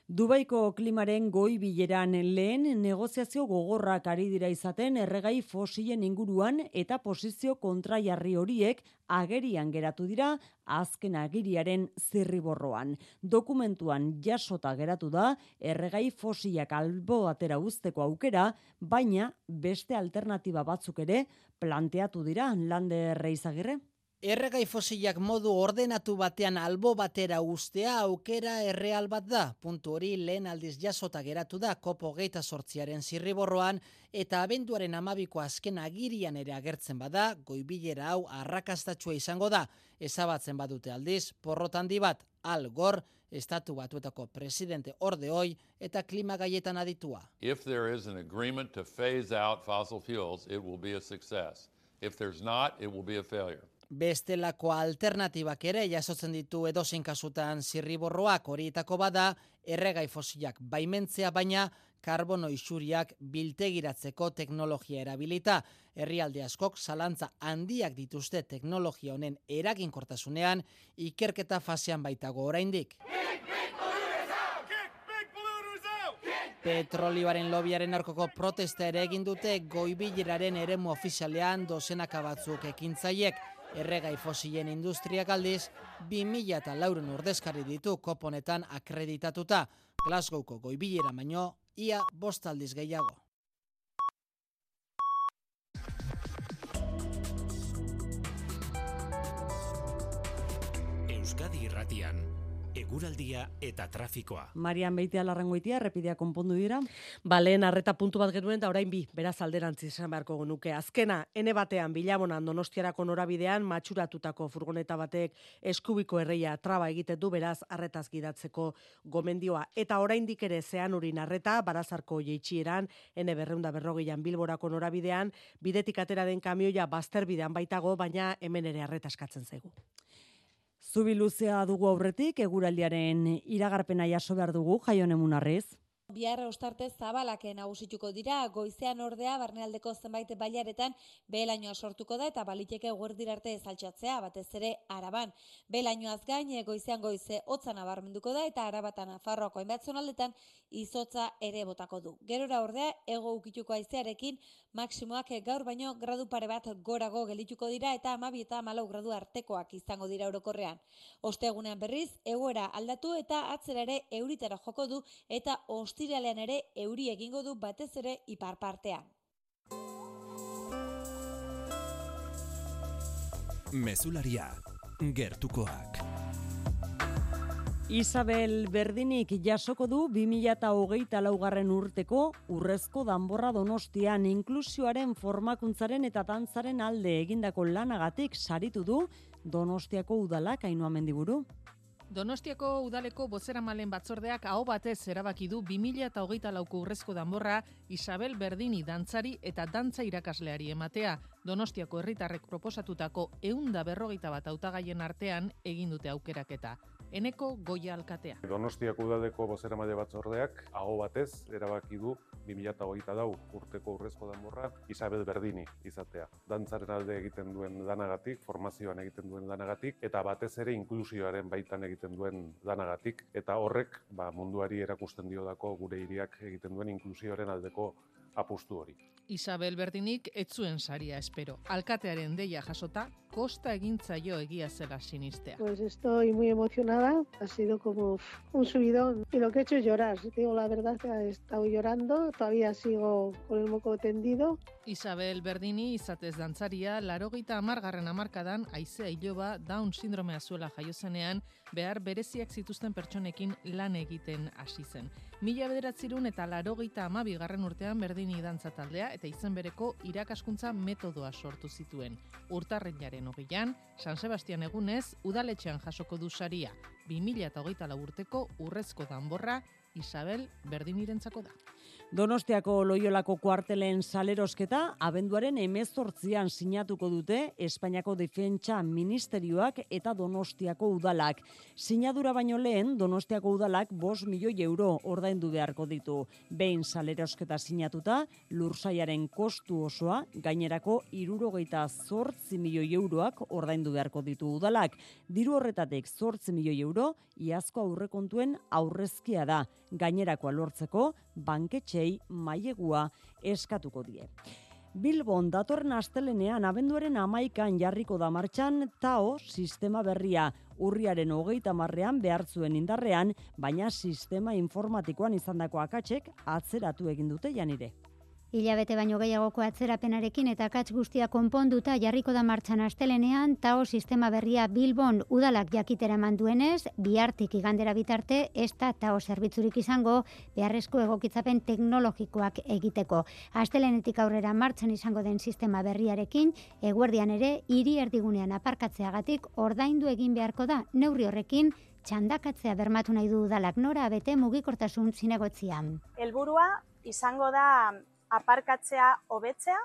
Dubaiko klimaren goi bileran lehen negoziazio gogorrak ari dira izaten erregai fosilen inguruan eta posizio kontraiarri horiek agerian geratu dira azken agiriaren zirriborroan. Dokumentuan jasota geratu da erregai fosilak albo atera usteko aukera, baina beste alternatiba batzuk ere planteatu dira lande erreizagirre. Erregai fosilak modu ordenatu batean albo batera ustea aukera erreal bat da. Puntu hori lehen aldiz jasota geratu da kopo geita sortziaren zirriborroan eta abenduaren amabiko azken agirian ere agertzen bada, goibilera hau arrakastatxua izango da. Ezabatzen badute aldiz, porrotan bat, al gor, estatu batuetako presidente orde hoi eta klima gaietan aditua. If there is an agreement to phase out fossil fuels, it will be a success. If there's not, it will be a failure. Bestelako alternatibak ere jasotzen ditu edozein kasutan zirriborroak horietako bada erregai fosilak baimentzea baina karbono isuriak biltegiratzeko teknologia erabilita. Herrialde askok zalantza handiak dituzte teknologia honen eraginkortasunean ikerketa fasean baitago oraindik. Petrolioaren lobiaren arkoko protesta ere egin dute goibileraren eremu ofizialean dozenaka batzuk ekintzaiek erregai fosilen industriak aldiz, 2000 eta lauren urdezkarri ditu koponetan akreditatuta. Glasgowko goibilera baino, ia bostaldiz gehiago. Euskadi Irratian eguraldia eta trafikoa. Marian Beitea larrangoitia, repidea konpondu dira. Ba, lehen arreta puntu bat genuen, da orain bi, beraz alderantzi esan beharko genuke. Azkena, ene batean, bilabonan donostiarako norabidean, matxuratutako furgoneta batek eskubiko erreia traba egiten du, beraz, arretaz gidatzeko gomendioa. Eta oraindik ere zean urin arreta, barazarko jeitxieran, ene berreunda berrogeian bilborako norabidean, bidetik atera den kamioia bazterbidean baitago, baina hemen ere arreta eskatzen zaigu. Zubi luzea dugu aurretik, eguraldiaren iragarpena jaso behar dugu, jaionemun arrez. Biarra ostarte zabalake nagusituko dira, goizean ordea barnealdeko zenbait bailaretan behelainoa sortuko da eta baliteke guerdir arte ezaltxatzea, batez ere araban. Behelainoaz gain, goizean goize hotza nabarmenduko da eta arabatan afarroako hainbat zonaldetan izotza ere botako du. Gerora ordea, ego ukituko aizearekin, maksimoak gaur baino gradu pare bat gorago gelituko dira eta amabi eta malau gradu artekoak izango dira orokorrean. Ostegunean berriz, egoera aldatu eta atzera ere euritara joko du eta ostiralean ere euri egingo du batez ere ipar partean. Mesularia, gertukoak. Isabel Berdinik jasoko du 2008 laugarren urteko urrezko danborra donostian inklusioaren formakuntzaren eta dantzaren alde egindako lanagatik saritu du donostiako udalak hainua mendiburu. Donostiako udaleko bozera malen batzordeak hau batez erabaki du 2008 lauko urrezko danborra Isabel Berdini dantzari eta dantza irakasleari ematea. Donostiako herritarrek proposatutako eunda berrogeita bat autagaien artean egin dute aukeraketa eneko goia alkatea. Donostiako udaleko bozera maile batzordeak, aho batez, erabaki du 2008 dau urteko urrezko danborra Isabel Berdini izatea. Dantzaren alde egiten duen danagatik, formazioan egiten duen danagatik, eta batez ere inklusioaren baitan egiten duen danagatik, eta horrek ba, munduari erakusten dio dako gure hiriak egiten duen inklusioaren aldeko apustu hori. Isabel Berdinik etzuen saria espero. Alkatearen deia jasota, kosta egintzaio egia zela sinistea. Pues estoy muy emocionada, ha sido como un subidón y lo que he hecho es llorar, digo la verdad, he estado llorando, todavía sigo con el moco tendido. Isabel Berdini izatez dantzaria, larogeita amargarren amarkadan, aizea iloba, Down sindromea zuela jaiozenean, behar bereziak zituzten pertsonekin lan egiten hasi zen. Mila bederatzirun eta larogeita amabigarren urtean Berdini dantza taldea eta izen bereko irakaskuntza metodoa sortu zituen. Urtarren jaren hogeian, San Sebastian egunez, udaletxean jasoko du saria, 2008 urteko urrezko danborra Isabel Berdinirentzako da. Donostiako loiolako kuartelen salerosketa abenduaren emezortzian sinatuko dute Espainiako Defentsa Ministerioak eta Donostiako udalak. Sinadura baino lehen Donostiako udalak bos milioi euro ordaindu beharko ditu. Behin salerosketa sinatuta, lursaiaren kostu osoa gainerako irurogeita zortzi milioi euroak ordaindu beharko ditu udalak. Diru horretatek zortzi milioi euro, iazko aurrekontuen aurrezkia da. Gainerakoa lortzeko, banketxei mailegua eskatuko die. Bilbon datorren astelenean abenduaren amaikan jarriko da martxan TAO sistema berria urriaren hogeita marrean behartzuen indarrean, baina sistema informatikoan izandako akatsek atzeratu egin dute janire. Hilabete baino gehiagoko atzerapenarekin eta katz guztia konponduta jarriko da martxan astelenean, tao sistema berria Bilbon udalak jakitera manduenez, bihartik igandera bitarte, ez da tao zerbitzurik izango, beharrezko egokitzapen teknologikoak egiteko. Astelenetik aurrera martxan izango den sistema berriarekin, eguerdian ere, hiri erdigunean aparkatzeagatik ordaindu egin beharko da, neurri horrekin, txandakatzea bermatu nahi du udalak nora abete mugikortasun zinegotzian. Helburua izango da aparkatzea hobetzea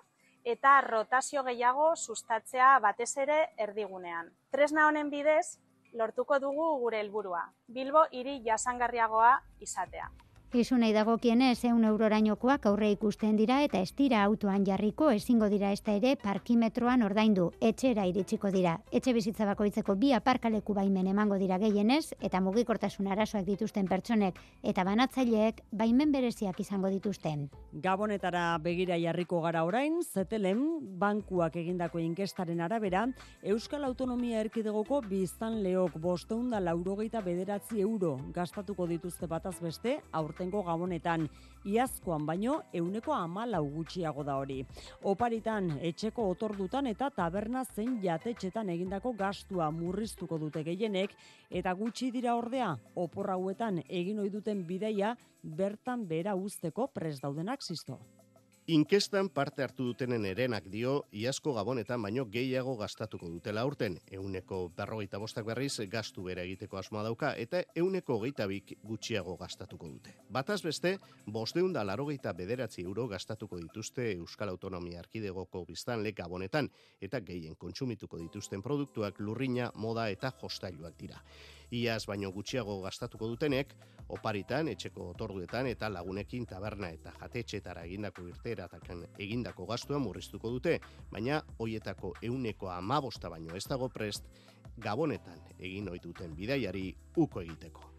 eta rotazio gehiago sustatzea batez ere erdigunean. Tresna honen bidez, lortuko dugu gure helburua. Bilbo hiri jasangarriagoa izatea. Izunei dagokienez eun eurorainokoak aurre ikusten dira eta estira autoan jarriko ezingo dira ez ere parkimetroan ordaindu. Etxera iritsiko dira. Etxe bizitza bakoitzeko bi aparkaleku baimen emango dira gehienez eta mugikortasun arazoak dituzten pertsonek eta banatzaileek baimen bereziak izango dituzten. Gabonetara begira jarriko gara orain, zetelen bankuak egindako inkestaren arabera, Euskal Autonomia Erkidegoko biztan leok bosteunda laurogeita bederatzi euro gastatuko dituzte bataz beste, aurte aurtengo gabonetan, iazkoan baino euneko amalau gutxiago da hori. Oparitan, etxeko otordutan eta taberna zen jatetxetan egindako gastua murriztuko dute gehienek, eta gutxi dira ordea, oporrauetan egin ohi duten bideia bertan bera usteko pres daudenak zisto. Inkestan parte hartu dutenen erenak dio, iazko gabonetan baino gehiago gastatuko dutela urten. Euneko berrogeita bostak berriz gastu bere egiteko asmoa dauka eta euneko geita bik gutxiago gastatuko dute. Bataz beste, bosteunda larogeita bederatzi euro gastatuko dituzte Euskal Autonomia Arkidegoko biztanle gabonetan eta gehien kontsumituko dituzten produktuak lurrina, moda eta jostailuak dira iaz baino gutxiago gastatuko dutenek, oparitan, etxeko otorduetan eta lagunekin taberna eta jatetxetara egindako irtera egindako gastua murriztuko dute, baina hoietako euneko amabosta baino ez dago prest, gabonetan egin ohi duten bidaiari uko egiteko.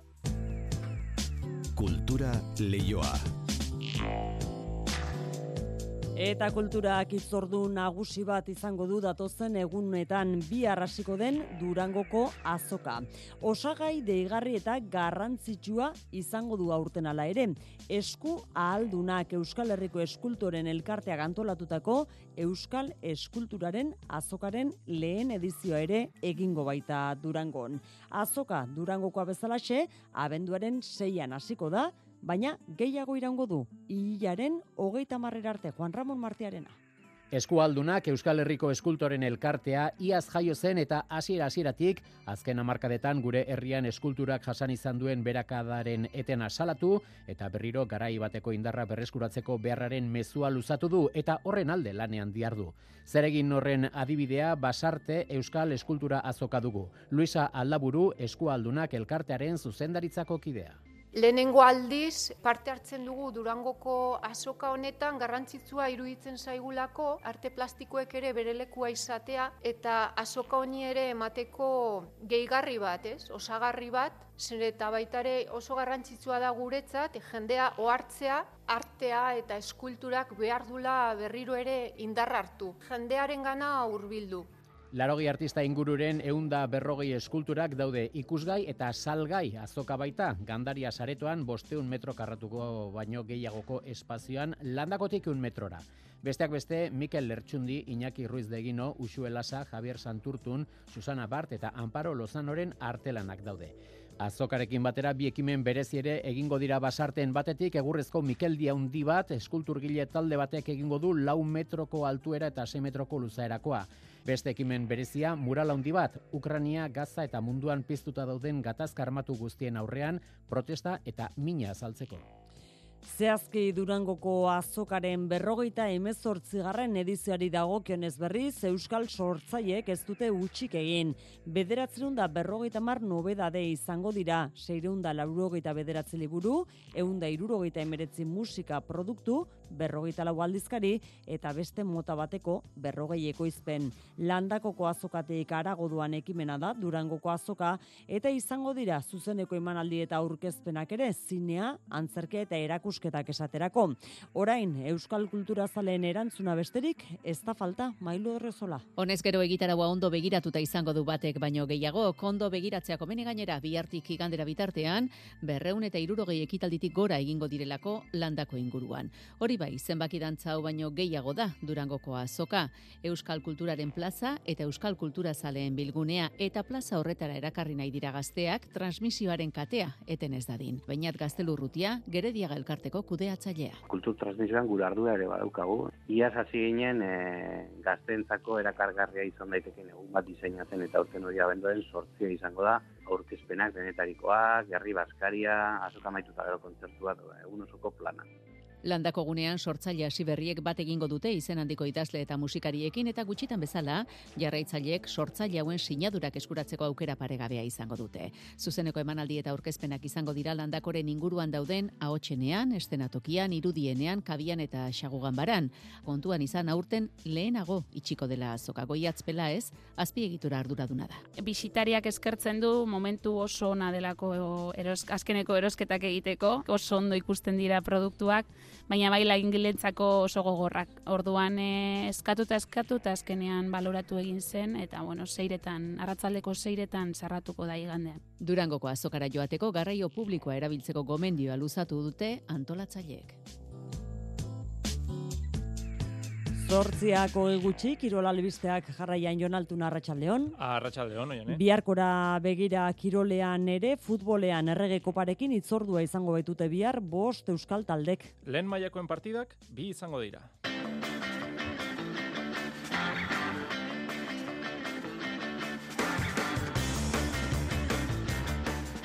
Kultura leioa. Eta kulturak itzordu nagusi bat izango du datozen egunetan bi arrasiko den Durangoko azoka. Osagai deigarri eta garrantzitsua izango du aurten ala ere. Esku ahaldunak Euskal Herriko eskultoren elkartea gantolatutako Euskal Eskulturaren azokaren lehen edizioa ere egingo baita Durangon. Azoka Durangokoa bezalaxe, abenduaren seian hasiko da, baina gehiago iraungo du, hilaren hogeita marrera arte, Juan Ramon Martearena. Eskualdunak Euskal Herriko eskultoren elkartea iaz jaio zen eta hasiera hasieratik azken hamarkadetan gure herrian eskulturak jasan izan duen berakadaren etena salatu eta berriro garai bateko indarra berreskuratzeko beharraren mezua luzatu du eta horren alde lanean diardu. Zeregin horren adibidea basarte Euskal Eskultura azoka dugu. Luisa Aldaburu eskualdunak elkartearen zuzendaritzako kidea. Lehenengo aldiz parte hartzen dugu Durangoko azoka honetan garrantzitsua iruditzen zaigulako arte plastikoek ere bere lekua izatea eta azoka honi ere emateko gehigarri bat, ez? Osagarri bat, zer eta baitare oso garrantzitsua da guretzat jendea ohartzea artea eta eskulturak behar dula berriro ere indar hartu. Jendearen gana hurbildu. Larogi artista ingururen eunda berrogei eskulturak daude ikusgai eta salgai azoka baita gandaria saretoan bosteun metro karratuko baino gehiagoko espazioan landakotik un metrora. Besteak beste, Mikel Lertxundi, Iñaki Ruiz de Gino, Uxu Elasa, Javier Santurtun, Susana Bart eta Amparo Lozanoren artelanak daude. Azokarekin batera bi ekimen berezi ere egingo dira basarten batetik egurrezko Mikel Diaundi bat eskulturgile talde batek egingo du lau metroko altuera eta 6 metroko luzaerakoa. Beste ekimen berezia mural handi bat Ukrania, Gaza eta munduan piztuta dauden gatazka armatu guztien aurrean protesta eta mina azaltzeko. Zehazki Durangoko azokaren berrogeita emezortzigarren edizioari dagokionez berriz, Euskal Sortzaiek ez dute utxik egin. Bederatzen da berrogeita mar nobedade izango dira, seireunda laurogeita bederatzi liburu, eunda irurogeita emeretzi musika produktu, berrogeita lau aldizkari, eta beste mota bateko berrogei ekoizpen. Landakoko azokateik arago duan ekimena da, Durangoko azoka, eta izango dira zuzeneko emanaldi eta aurkezpenak ere, zinea, antzerke eta erakusketak esaterako. Orain, Euskal Kultura Zaleen erantzuna besterik, ez da falta, mailu horrezola. Honez gero egitaragoa ondo begiratuta izango du batek, baino gehiago, kondo begiratzea komene gainera bihartik igandera bitartean, berreun eta irurogei ekitalditik gora egingo direlako landako inguruan. Hori bai, zenbaki dantza hau baino gehiago da Durangoko azoka, Euskal Kulturaren plaza eta Euskal Kultura Zaleen bilgunea eta plaza horretara erakarri nahi dira gazteak transmisioaren katea eten ez dadin. Bainat gaztelurrutia, gerediaga elkarteko kudeatzailea. Kultur transmisioan gure ardura ere badaukagu. Iaz hasi ginen e, gaztentzako erakargarria izan daiteken egun bat diseinatzen eta urten hori abenduaren sortzia izango da aurkezpenak denetarikoak, gerri baskaria, azoka maituta gero kontzertua, egun osoko plana. Landako gunean sortzaile hasi berriek bat egingo dute izen handiko idazle eta musikariekin eta gutxitan bezala jarraitzaileek sortzaile hauen sinadurak eskuratzeko aukera paregabea izango dute. Zuzeneko emanaldi eta aurkezpenak izango dira landakoren inguruan dauden ahotsenean, estenatokian, irudienean, kabian eta xagugan baran. Kontuan izan aurten lehenago itxiko dela azoka goiatzpela ez, azpiegitura arduraduna da. Bisitariak eskertzen du momentu oso ona delako eros, azkeneko erosketak egiteko, oso ondo ikusten dira produktuak, baina bai langilentzako oso gogorrak. Orduan e, eskatuta eskatuta azkenean baloratu egin zen eta bueno, seiretan, arratzaldeko seiretan sarratuko da igandean. Durangoko azokara joateko garraio publikoa erabiltzeko gomendioa luzatu dute antolatzaileek. Zortziako egutxi, Kirol Albisteak jarraian Jonaltun Arratxaldeon. Arratxaldeon, oian, eh? Biarkora begira Kirolean ere, futbolean errege koparekin itzordua izango baitute bihar, bost euskal taldek. Lehen mailakoen partidak, bi izango dira.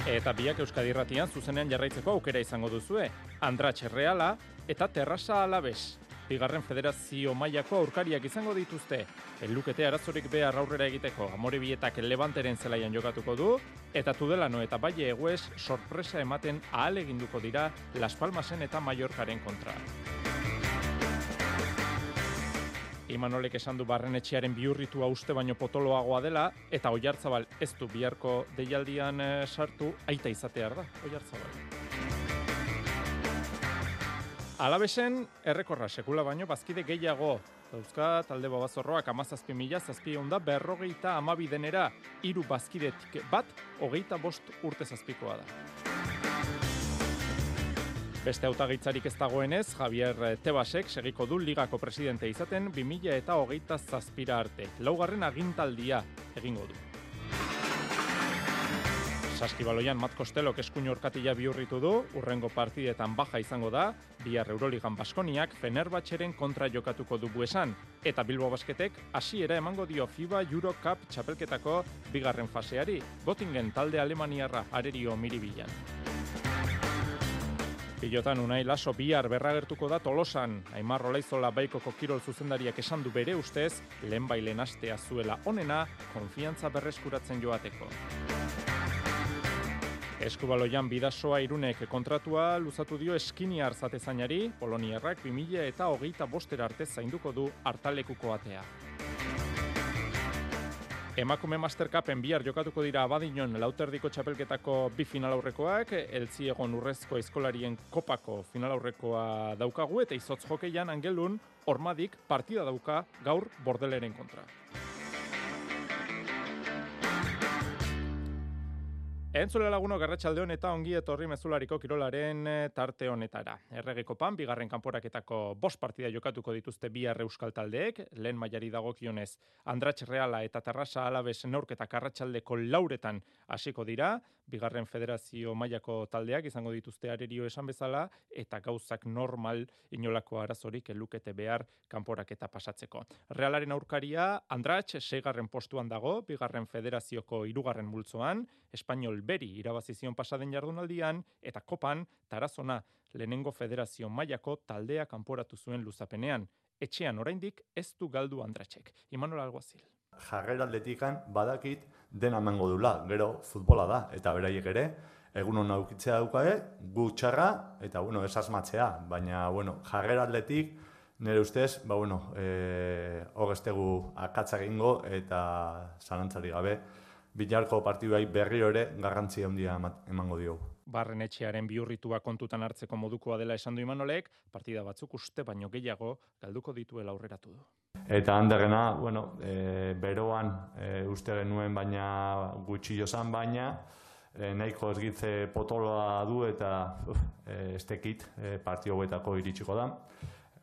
Eta biak Euskadi Irratian zuzenean jarraitzeko aukera izango duzue. Andratxe Reala eta Terrasa Alabes bigarren federazio mailako aurkariak izango dituzte. Elukete arazorik behar aurrera egiteko amore bietak levanteren zelaian jokatuko du, eta tudelano eta baile eguez sorpresa ematen ahal eginduko dira Las Palmasen eta Mallorcaren kontra. Imanolek esan du barrenetxearen biurritua uste baino potoloagoa dela, eta oiartzabal ez du biharko deialdian eh, sartu, aita izatear da, oiartzabal. Alabesen, errekorra sekula baino, bazkide gehiago. Dauzka, talde babazorroak amazazpi mila, zazpi da, berrogeita amabi denera, iru bazkidetik bat, hogeita bost urte zazpikoa da. Beste hautagitzarik ez dagoenez, Javier Tebasek segiko du ligako presidente izaten 2000 eta hogeita zazpira arte. Laugarren agintaldia egingo du. Saskibaloian Mat Kostelok eskuin orkatila bihurritu du, urrengo partidetan baja izango da, bihar Euroligan Baskoniak Fenerbatxeren kontra jokatuko dugu esan, eta Bilbo Basketek hasiera emango dio FIBA Euro Cup txapelketako bigarren faseari, gotingen talde Alemaniarra arerio miribilan. Pilotan unai laso bihar berragertuko da tolosan, Aimar Rolaizola baikoko kirol zuzendariak esan du bere ustez, lehen bailen astea zuela onena, konfiantza berreskuratzen joateko. Eskubaloian bidasoa irunek kontratua luzatu dio eskini arzatezainari, Poloniarrak 2000 eta hogeita bostera arte zainduko du hartalekuko atea. Emakume Mastercupen bihar jokatuko dira abadinon lauterdiko txapelketako bi final aurrekoak, eltziegon urrezko eskolarien kopako final aurrekoa daukagu eta izotz jokeian angelun, ormadik partida dauka gaur bordeleren kontra. Entzule laguno garratxalde eta ongi etorri mezulariko kirolaren eh, tarte honetara. Erregeko pan, bigarren kanporaketako bost partida jokatuko dituzte bi euskal taldeek, lehen mailari dagokionez Andratx Reala eta Terrasa Alabes neurketa karratxaldeko lauretan hasiko dira, bigarren federazio mailako taldeak izango dituzte arerio esan bezala, eta gauzak normal inolako arazorik elukete behar kanporaketa pasatzeko. Realaren aurkaria, Andratx seigarren postuan dago, bigarren federazioko irugarren multzoan, Espainol beri irabazizion pasaden jardunaldian, eta kopan tarazona lehenengo federazio mailako taldea kanporatu zuen luzapenean. Etxean oraindik ez du galdu andratxek. Imanol Alguazil. Jarrera atletikan badakit dena emango dula, gero futbola da, eta beraiek ere, egun hona aukitzea daukae, gu txarra, eta bueno, ez asmatzea, baina bueno, jarrera atletik, nire ustez, ba bueno, e, hogestegu akatzak ingo, eta zalantzari gabe, bilarko partiduai berri ere garrantzia handia emango diogu. Barren etxearen biurritua kontutan hartzeko modukoa dela esan du Imanolek, partida batzuk uste baino gehiago galduko dituela aurreratu du. Eta handerrena, bueno, e, beroan e, uste genuen baina gutxi jozan baina, e, nahiko ezgitze potoloa du eta uf, e, estekit e, partio iritsiko da,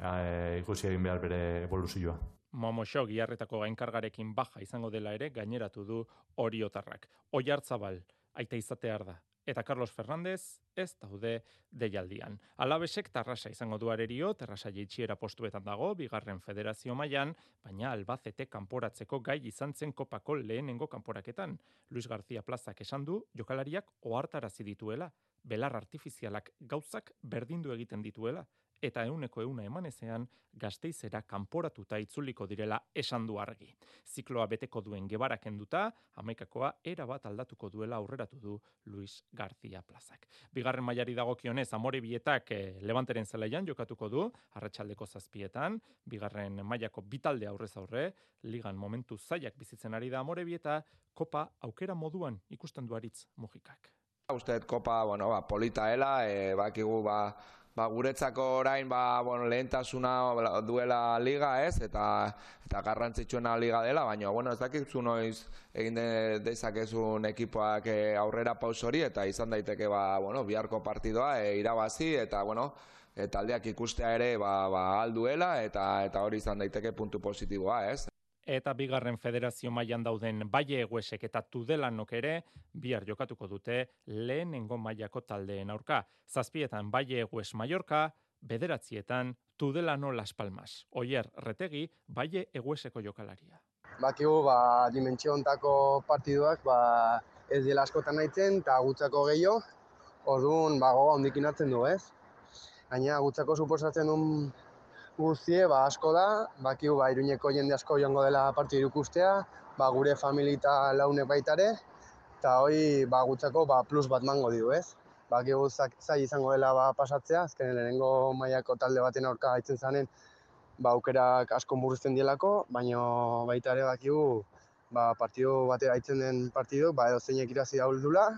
e, ikusi egin behar bere evoluzioa. Momoxo giarretako gainkargarekin baja izango dela ere gaineratu du oriotarrak. Oiartzabal, aita izatear da. Eta Carlos Fernández ez daude deialdian. Alabesek tarrasa izango du arerio, terrasa jeitxiera postuetan dago, bigarren federazio mailan, baina albazete kanporatzeko gai izan zen kopako lehenengo kanporaketan. Luis García Plazak esan du, jokalariak ohartarazi dituela, belar artifizialak gauzak berdindu egiten dituela, eta euneko euna emanezean gazteizera kanporatuta itzuliko direla esan du argi. Zikloa beteko duen gebarak enduta, amaikakoa era bat aldatuko duela aurreratu du Luis García Plazak. Bigarren mailari dagokionez amore bietak eh, levanteren zelaian jokatuko du, arratsaldeko zazpietan, bigarren mailako bitalde aurrez aurre, ligan momentu zaiak bizitzen ari da amore bieta, kopa aukera moduan ikusten duaritz mugikak. Usteet kopa, bueno, ba, polita ela, e, bakigu, ba, ba, guretzako orain ba, bueno, lehentasuna duela liga ez, eta, eta garrantzitsuena liga dela, baina bueno, ez dakit zu noiz egin de, dezakezun ekipoak eh, aurrera paus hori, eta izan daiteke ba, bueno, biharko partidoa e, irabazi, eta bueno, eta aldeak ikustea ere ba, ba, alduela, eta, eta hori izan daiteke puntu positiboa ez eta bigarren federazio mailan dauden Baie Eguesek eta Tudelanok ere bihar jokatuko dute lehenengo mailako taldeen aurka. Zazpietan Baie Egues Mallorca, bederatzietan Tudelano Las Palmas. Oier Retegi, Baie Egueseko jokalaria. Bakigu, ba, dimentsio ontako partiduak, ba, ez dela askotan nahitzen, eta gutzako gehiago, orduan, ba, goga ondikin du, ez? Gaina, gutzako suposatzen duen guztie, ba, asko da, bakiu, ba, iruñeko jende asko joango dela partidu ikustea, ba, gure familita laune baitare, eta hoi, ba, gutzako, ba, plus bat mango dio, ez? Bakiu, zai izango dela, ba, pasatzea, azken lehenengo mailako talde baten aurka haitzen zanen, ba, aukerak asko murrizten dielako, baina baita ere bakiu, ba, partidu batera haitzen den partidu, ba, edo zeinek irazi dula,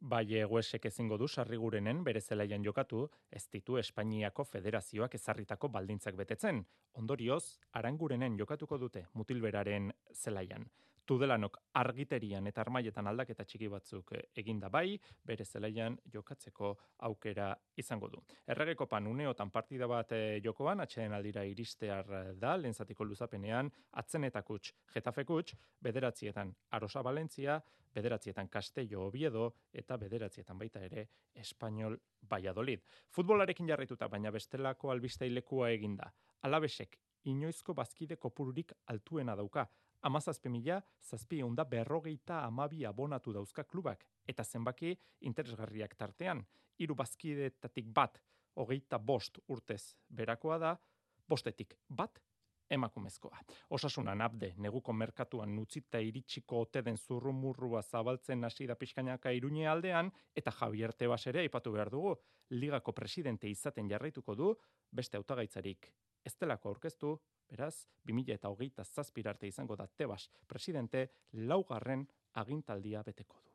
Bai eguesek ezingo du sarrigurenen bere zelaian jokatu, ez ditu Espainiako federazioak ezarritako baldintzak betetzen. Ondorioz, arangurenen jokatuko dute mutilberaren zelaian. Tudelanok argiterian eta armaietan aldaketa txiki batzuk eh, eginda bai, bere zelaian jokatzeko aukera izango du. Erregeko pan uneotan partida bat eh, jokoan, atxeen aldira iristear eh, da, lentzatiko luzapenean, atzenetakuts, jetafekuts, bederatzietan Arosa Valentzia, bederatzietan Castello Oviedo eta bederatzietan baita ere Espainol Valladolid. Futbolarekin jarrituta baina bestelako albisteilekoa eginda. Alabesek inoizko bazkide kopururik altuena dauka, amazazpe mila, zazpi eunda berrogeita amabi abonatu dauzka klubak, eta zenbaki interesgarriak tartean. Hiru bazkidetatik bat, hogeita bost urtez berakoa da, bostetik bat, emakumezkoa. Osasunan abde, neguko merkatuan nutzita iritsiko ote den zurrumurrua zabaltzen hasi da pixkainaka irune aldean, eta Javier Tebas ere aipatu behar dugu, ligako presidente izaten jarraituko du, beste hautagaitzarik ez delako aurkeztu, Beraz, 2000 eta hogeita zazpirarte izango da Tebas presidente laugarren agintaldia beteko du.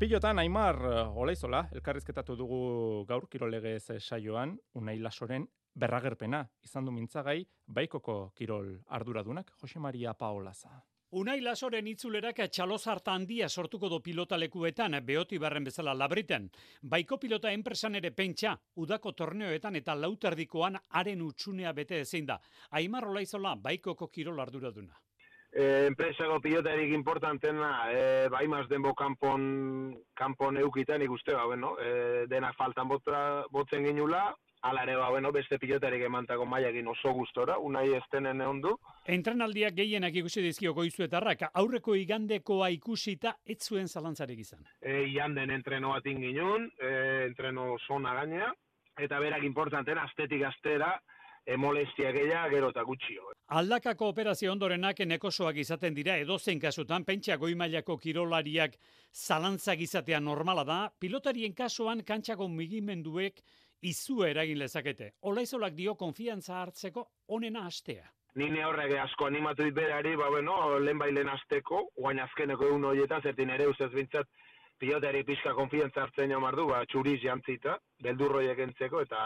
Pilotan, Aimar, olaizola, elkarrizketatu dugu gaur kirolegez saioan, unai lasoren berragerpena, izan du mintzagai, baikoko kirol arduradunak, Jose Maria Paolaza. Unai lasoren itzulerak txalozarta handia sortuko do pilotalekuetan behoti barren bezala labriten. Baiko pilota enpresan ere pentsa, udako torneoetan eta lauterdikoan haren utxunea bete ezin da. Aimar Olaizola, baikoko kirol arduraduna. E, enpresako pilota erik importantena, e, bai maz denbo kanpon, kanpon eukiten ikuste, ba, bueno, e, denak faltan botra, botzen ginula, Ala ere, ba, bueno, beste pilotarik emantako maiakin oso gustora, unai estenen egon du. Entrenaldiak gehienak ikusi dizkio goizuetarrak, aurreko igandekoa ikusita ez zuen zalantzarik izan. E, ianden entreno bat inginun, e, entreno zona gainea, eta berak importanten, astetik astera, e, molestia gehiago gero eta gutxio. Aldakako operazio ondorenak enekosoak izaten dira edozein kasutan pentsa goi mailako kirolariak zalantzak izatea normala da, pilotarien kasuan kantxako mugimenduek izu eragin lezakete. Olaizolak dio konfiantza hartzeko onena astea. Ni horrek asko animatu dit berari, ba bueno, lehen bailen asteko, guain azkeneko egun horietan, zertin ere ustez bintzat, pilotari pixka konfiantza hartzen jamar du, ba, txuriz jantzita, beldurroiek entzeko, eta,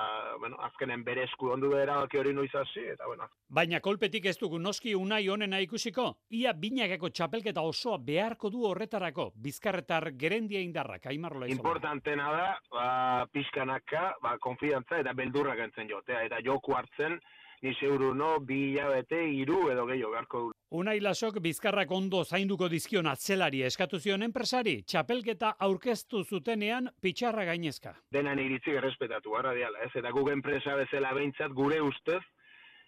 bueno, azkenen bere esku ondu erabaki hori noiz hasi, eta, bueno. Baina kolpetik ez dugu noski unai honena ikusiko, ia binakeko txapelketa osoa beharko du horretarako, bizkarretar gerendia indarrak, aimarrola izola. Importantena da, ba, pixkanaka, ba, konfiantza eta beldurrak entzen jotea, eta joku hartzen, ni zeuru no, bi hilabete, iru edo gehiago beharko du. Unai lasok bizkarrak ondo zainduko dizkion atzelari eskatu zion enpresari, txapelketa aurkeztu zutenean pitxarra gainezka. Denan iritzi errespetatu, gara diala, ez? Eta guk enpresa bezala behintzat gure ustez,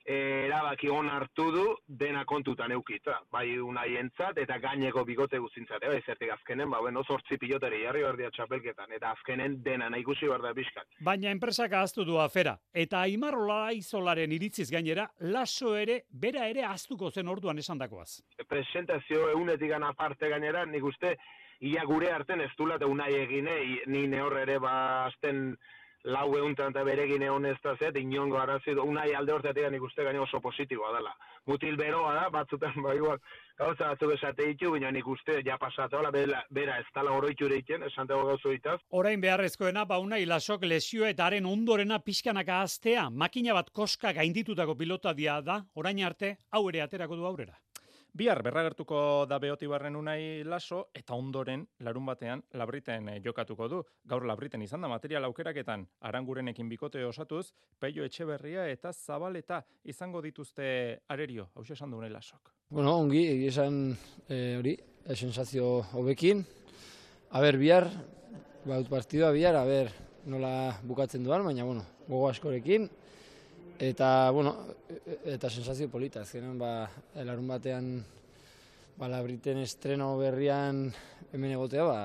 erabaki on hartu du dena kontutan eukita, bai unaientzat eta gaineko bigote guztintzat, bai zertik azkenen, ba bueno, 8 pilotari jarri berdia txapelketan eta azkenen dena nahi ikusi berda bizkat. Baina enpresak ahaztu du afera eta Aimarrola Izolaren iritziz gainera, laso ere bera ere ahaztuko zen orduan esandakoaz. Presentazio egunetik aparte gainera, nik uste ia gure arten ez dula eta unai egine, ni nehorre ere ba azten lau eguntan eta beregin egon ez da zet, inongo arazi du, unai alde hortatik nik gaine oso positiboa dela. Mutil beroa da, batzutan bai igual, gauza batzuk esate ditu, baina nik uste ja pasatu, bera, bera ez tala oroitu ereiten, esan dago gauzo ditaz. Orain beharrezkoena, ba unai lasok lesio eta haren ondorena pixkanaka aztea, makina bat koska gainditutako pilota dia da, orain arte, hau ere aterako du aurrera. Bihar berragertuko da behoti barren unai laso, eta ondoren, larun batean, labriten eh, jokatuko du. Gaur labriten izan da material aukeraketan, arangurenekin bikote osatuz, peio etxeberria eta zabaleta izango dituzte arerio, hau esan du unai lasok. Bueno, ongi, esan e, hori, e, sensazio hobekin. Aber, bihar, baut partidua bihar, aber, nola bukatzen duan, baina, bueno, gogo askorekin. Eta, bueno, eta sensazio polita, azkenean, ba, larun batean, ba, labriten estreno berrian hemen egotea, ba,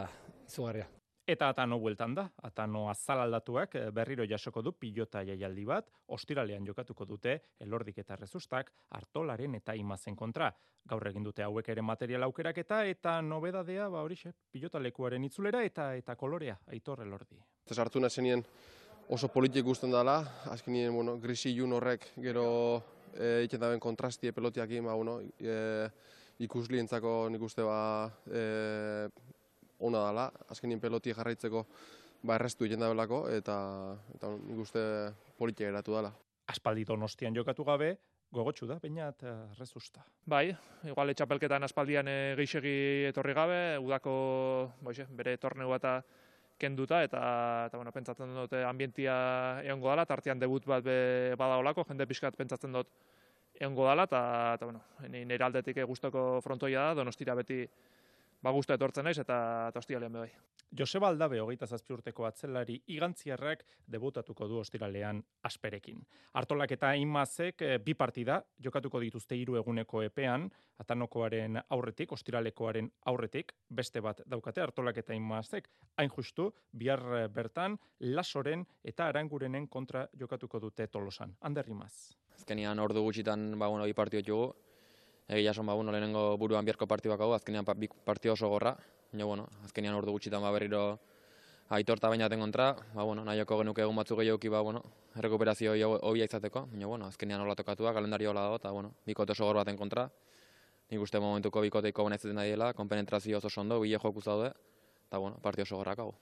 izugarria. Eta atano bueltan da, atano azalaldatuak eh, berriro jasoko du pilota jaialdi bat, ostiralean jokatuko dute elordik eta rezustak, hartolaren eta imazen kontra. Gaur egin dute hauek ere material aukerak eta eta nobedadea, ba horixe, pilota lekuaren itzulera eta eta kolorea, aitor elordi. Ez hartu nazenien, oso politik guztien dela, azkenien, bueno, grisi jun horrek gero e, iken daben kontrastie pelotiak ima, bueno, e, ikuslientzako nik uste ba e, ona dela, azkenien peloti jarraitzeko ba errestu iken dabelako, eta, eta nik uste politik eratu dela. Aspaldi donostian jokatu gabe, gogotsu da, bainat rezusta. Bai, igual txapelketan aspaldian e, geixegi etorri gabe, udako boixe, bere torneu eta kenduta eta eta bueno, pentsatzen dut ambientia egongo dela, tartean debut bat be badaolako, jende pixkat pentsatzen dut egongo dela eta eta bueno, nire aldetik gustoko frontoia da, Donostira beti ba gustu etortzen naiz eta tostialean bai. Joseba Aldabe hogeita zazpi urteko atzelari igantziarrak debutatuko du ostiralean asperekin. Artolak eta imazek eh, bi partida jokatuko dituzte hiru eguneko epean, atanokoaren aurretik, ostiralekoaren aurretik, beste bat daukate Artolak eta imazek, hain justu, bihar eh, bertan, lasoren eta arangurenen kontra jokatuko dute tolosan. Ander imaz. Azkenian ordu gutxitan, ba, bueno, bi partio jugu, Egia esan, ba, bueno, lehenengo buruan biharko partibak hau, azkenean pa, partio oso gorra, baina, bueno, azkenean ordu gutxitan ba, berriro aitorta baina den kontra, ba, bueno, nahioko genuke egun batzuk gehiago ba, bueno, rekuperazio hobia izateko, baina, bueno, azkenean hola tokatua, kalendario hola dago, eta, bueno, bikote oso gorra baten kontra, nik uste momentuko bikoteiko benezetzen da diela, konpenetrazio oso sondo, bile joku zaude, eta, bueno, partio oso gorrak hau.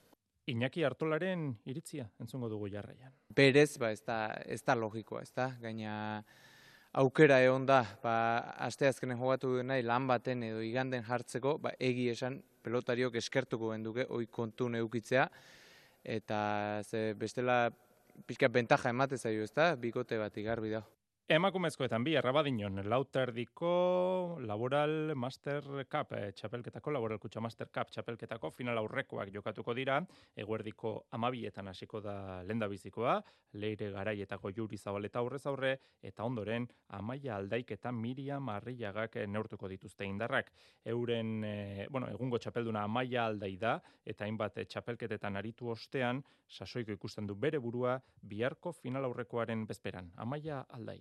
Iñaki Artolaren iritzia entzungo dugu jarraian. Berez, ba, ez da, ez da logikoa, ez da, gaina aukera egon da, ba, aste azkenen jogatu nahi lan baten edo iganden jartzeko, ba, egi esan pelotariok eskertuko genduke, oi kontu neukitzea, eta ze bestela pixka bentaja emate zaio, ez da, bikote bat igarbi da. Emakumezkoetan bi errabadinon lauterdiko Laboral Master Cup eh, txapelketako Laboral Kutxa Master Cup txapelketako final aurrekoak jokatuko dira. Eguerdiko amabietan hasiko da lendabizikoa leire garaietako juri zabaleta aurrez aurre eta ondoren amaia aldaik eta Miriam Arriagak neurtuko dituzte indarrak. Euren eh, bueno, egungo txapelduna amaia aldai da eta hainbat eh, txapelketetan aritu ostean sasoiko ikusten du bere burua biharko final aurrekoaren bezperan. Amaia aldai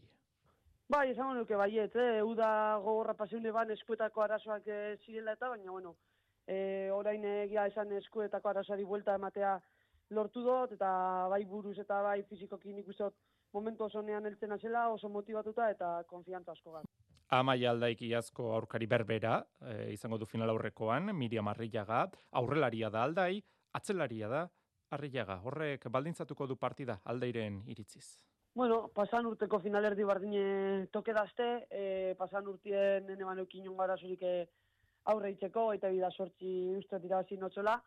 Bai, esango nuke baiet, eh? uda gogorra pasiune ban eskuetako arazoak e, zirela eta, baina, bueno, e, orain egia esan eskuetako arazoari buelta ematea lortu dut, eta bai buruz eta bai fizikoki nik uste momentu oso nean eltzen azela, oso motivatuta eta konfiantza asko gara. Amaia aldaik iazko aurkari berbera, e, izango du final aurrekoan, Miriam Arriaga, aurrelaria da aldai, atzelaria da Arriaga. Horrek baldintzatuko du partida aldeiren iritziz. Bueno, pasan urteko finalerdi bardine toke dazte, e, pasan urtien nene banukin gara zurik e, aurre itxeko, eta bida sortzi uste dira notxola.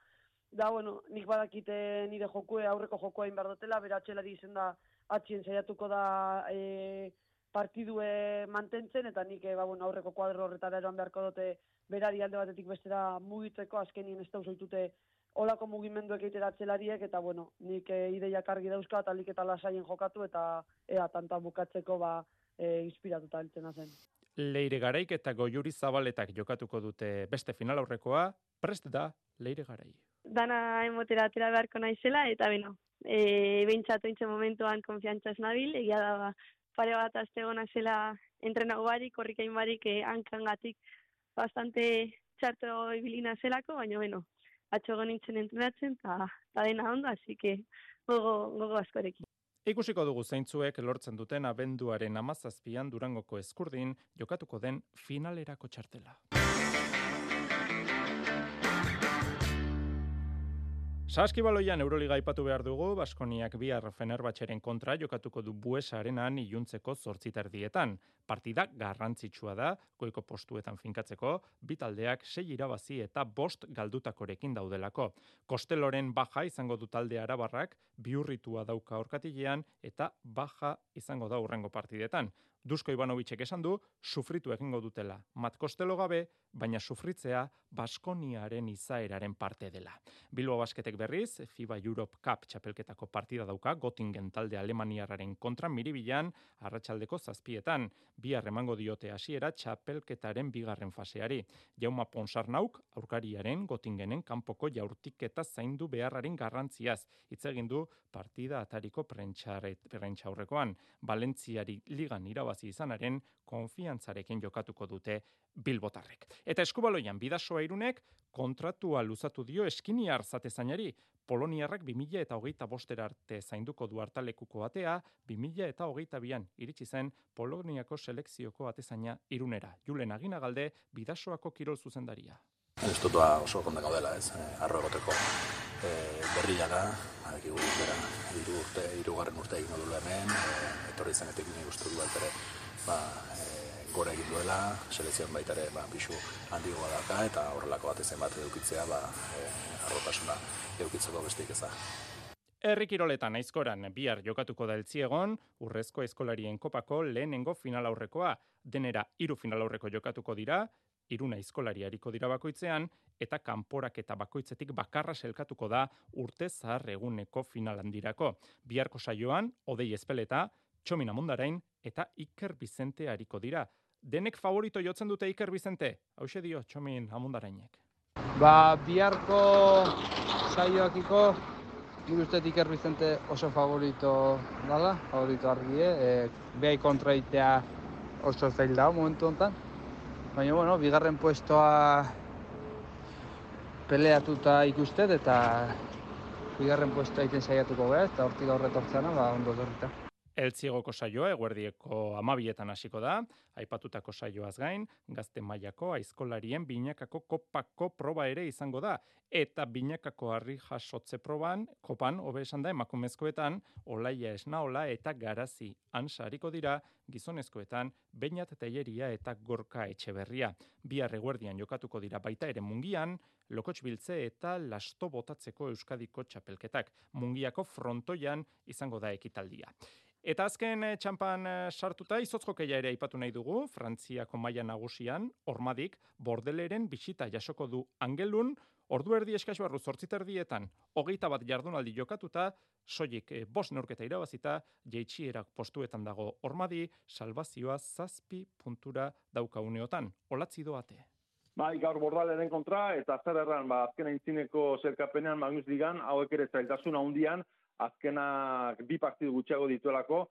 Da, bueno, nik badakite nire jokue, aurreko jokua inbardotela, bera atxelari izen da atxien saiatuko da e, partidue mantentzen, eta nik e, ba, bueno, aurreko kuadro horretara eroan beharko dute berari alde batetik bestera mugitzeko, azkenien ez da olako mugimenduek egitera atzelariek, eta bueno, nik e, ideiak argi dauzka, eta lik eta lasaien jokatu, eta ea tanta bukatzeko ba, e, inspiratuta eltzena zen. Leire Garaik eta Goiuri Zabaletak jokatuko dute beste final aurrekoa, prest da Leire Garai. Dana emotera atera beharko naizela, eta beno, e, behintzatu intze momentuan konfiantza ez nabil, egia da ba, pare bat azte gona zela entrenago barik, korrikain barik, e, hankangatik bastante txarto ibilina zelako, baina beno, atxo nintzen entrenatzen, eta dena ondo, así que gogo, gogo askorekin. Ikusiko dugu zeintzuek lortzen duten abenduaren amazazpian durangoko eskurdin jokatuko den finalerako txartela. Saskibaloian Euroliga aipatu behar dugu, Baskoniak bihar Fenerbahçeren kontra jokatuko du Buesarenan iluntzeko zortziterdietan. Partida garrantzitsua da, goiko postuetan finkatzeko, bitaldeak sei irabazi eta bost galdutakorekin daudelako. Kosteloren baja izango du talde arabarrak, biurritua dauka orkatilean eta baja izango da urrengo partidetan. Dusko Ivanovicek esan du, sufritu egingo dutela. Mat kostelo gabe, baina sufritzea Baskoniaren izaeraren parte dela. Bilbo Basketek berriz, FIBA Europe Cup txapelketako partida dauka, Gotingen talde Alemaniararen kontra miribilan, arratsaldeko zazpietan, bi emango diote hasiera txapelketaren bigarren faseari. Jauma Ponsarnauk, aurkariaren Gotingenen kanpoko jaurtik eta zaindu beharraren garrantziaz. Hitz egin du partida atariko prentsa aurrekoan. Valentziari ligan iraba irabazi izanaren konfiantzarekin jokatuko dute bilbotarrek. Eta eskubaloian bidasoa irunek kontratua luzatu dio eskiniar zatezainari. Poloniarrak 2000 eta hogeita bostera arte zainduko du hartalekuko batea, 2000 eta hogeita bian iritsi zen Poloniako selekzioko atezaina irunera. Julen Agina Galde, bidasoako kirol zuzendaria. Ez ba oso kondak dela, ez, eh, arro egoteko e, berria da, hadekigu bera, iru urte, irugarren urte egin dula hemen, e, etorri zenetik nik uste du ere, ba, e, gora egin duela, selezioan baita ere, ba, bixu handigoa daka, eta horrelako bat ezen bat edukitzea, ba, e, arrotasuna edukitzeko bestik ez da. Herri aizkoran bihar jokatuko da eltziegon, urrezko eskolarien kopako lehenengo final aurrekoa. Denera hiru final aurreko jokatuko dira, iruna izkolari hariko dira bakoitzean, eta kanporak eta bakoitzetik bakarra selkatuko da urte zahar eguneko finalan dirako. Biharko saioan, odei espeleta, txomin amundarain eta Iker Bizente hariko dira. Denek favorito jotzen dute Iker Bizente? Hau dio txomin amundarainek. Ba, biharko saioakiko, gure uste Iker Bizente oso favorito dala, favorito argie, e, behai kontraitea oso zail da momentu honetan. Baina, bueno, bigarren puestoa peleatuta ikustet eta bigarren puestoa iten saiatuko gara eta hortik aurretortzeana, ba, ondo zorrita. Eltziegoko saioa eguerdieko amabietan hasiko da, aipatutako saioaz gain, gazte mailako aizkolarien binakako kopako proba ere izango da, eta binakako harri jasotze proban, kopan, hobe esan da, emakumezkoetan, olaia esnaola eta garazi ansariko dira, gizonezkoetan, bainat teieria eta gorka etxeberria. Bi eguerdian jokatuko dira baita ere mungian, lokots biltze eta lasto botatzeko euskadiko txapelketak. Mungiako frontoian izango da ekitaldia. Eta azken eh, txampan eh, sartuta izotz jokeia ere aipatu nahi dugu, Frantziako maila nagusian, ormadik, bordeleren bisita jasoko du angelun, ordu erdi eskax barru zortziterdietan, hogeita bat jardunaldi jokatuta, soilik e, bos neurketa irabazita, jeitxierak postuetan dago ormadi, salvazioa zazpi puntura daukauneotan, olatzi doate. Bai, gaur bordaleren kontra, eta zer erran, ba, azken aintzineko zerkapenean Magnus Digan, hauek ere zailtasun handian, azkenak bi partidu gutxiago dituelako,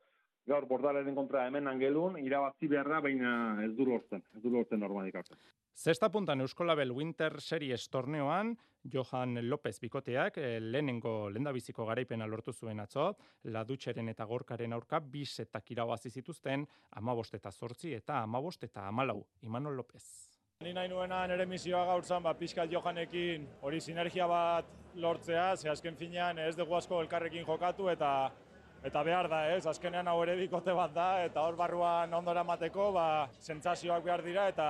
gaur bordaleren kontra hemen angelun, irabazi beharra, baina ez du lortzen, ez du lortzen normalik arte. Zesta puntan Euskolabel Winter Series torneoan, Johan López bikoteak eh, lehenengo lendabiziko garaipena lortu zuen atzo, ladutxeren eta gorkaren aurka bisetak irabazi zituzten, amabost eta zortzi eta amabost eta amalau. Imanol López. Ni nahi nuena nire misioa gaur zan, ba, pixkat Johanekin hori sinergia bat lortzea, ze azken finean ez dugu asko elkarrekin jokatu eta eta behar da, ez? Azkenean hau ere bikote bat da, eta hor barruan ondora mateko, ba, sentsazioak behar dira, eta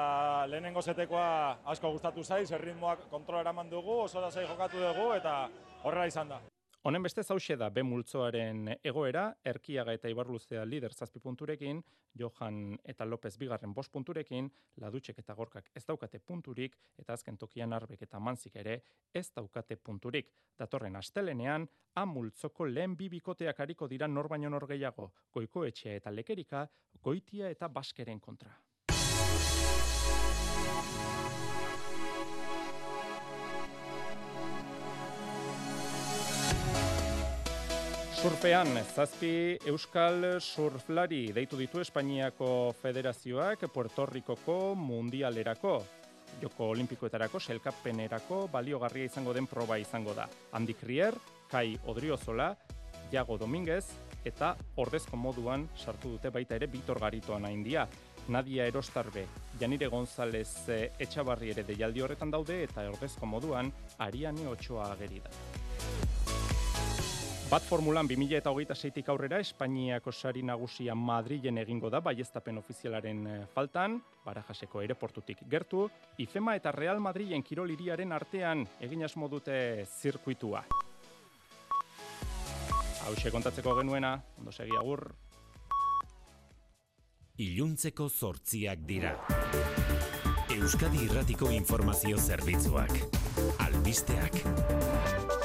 lehenengo zetekoa asko gustatu zaiz, erritmoak kontrola eraman dugu, oso da jokatu dugu, eta horrela izan da. Honen beste zauxe da B multzoaren egoera, Erkiaga eta Ibarluzea lider zazpi punturekin, Johan eta López bigarren bost punturekin, Ladutxek eta Gorkak ez daukate punturik, eta azken tokian arbek eta manzik ere ez daukate punturik. Datorren astelenean, A multzoko lehen bibikoteak hariko dira norbaino norgeiago, goiko etxea eta lekerika, goitia eta baskeren kontra. Surpean, zazpi Euskal Surflari deitu ditu Espainiako Federazioak Puerto Ricoko Mundialerako. Joko Olimpikoetarako, selkapenerako, baliogarria izango den proba izango da. Andy Krier, Kai Odriozola, Jago Dominguez, eta ordezko moduan sartu dute baita ere Bitor Garitoan haindia. Nadia Erostarbe, Janire González eh, Etxabarri ere deialdi horretan daude eta ordezko moduan Ariane Ochoa ageri da. Bat formulan 2000 eta hogeita zeitik aurrera, Espainiako sari nagusia Madrilen egingo da, baiestapen ofizialaren eh, faltan, barajaseko aeroportutik gertu, IFEMA eta Real Madrilen kiroliriaren artean egin asmo zirkuitua. Hau kontatzeko genuena, ondo segi agur. Iluntzeko zortziak dira. Euskadi Irratiko Informazio Zerbitzuak. Albisteak.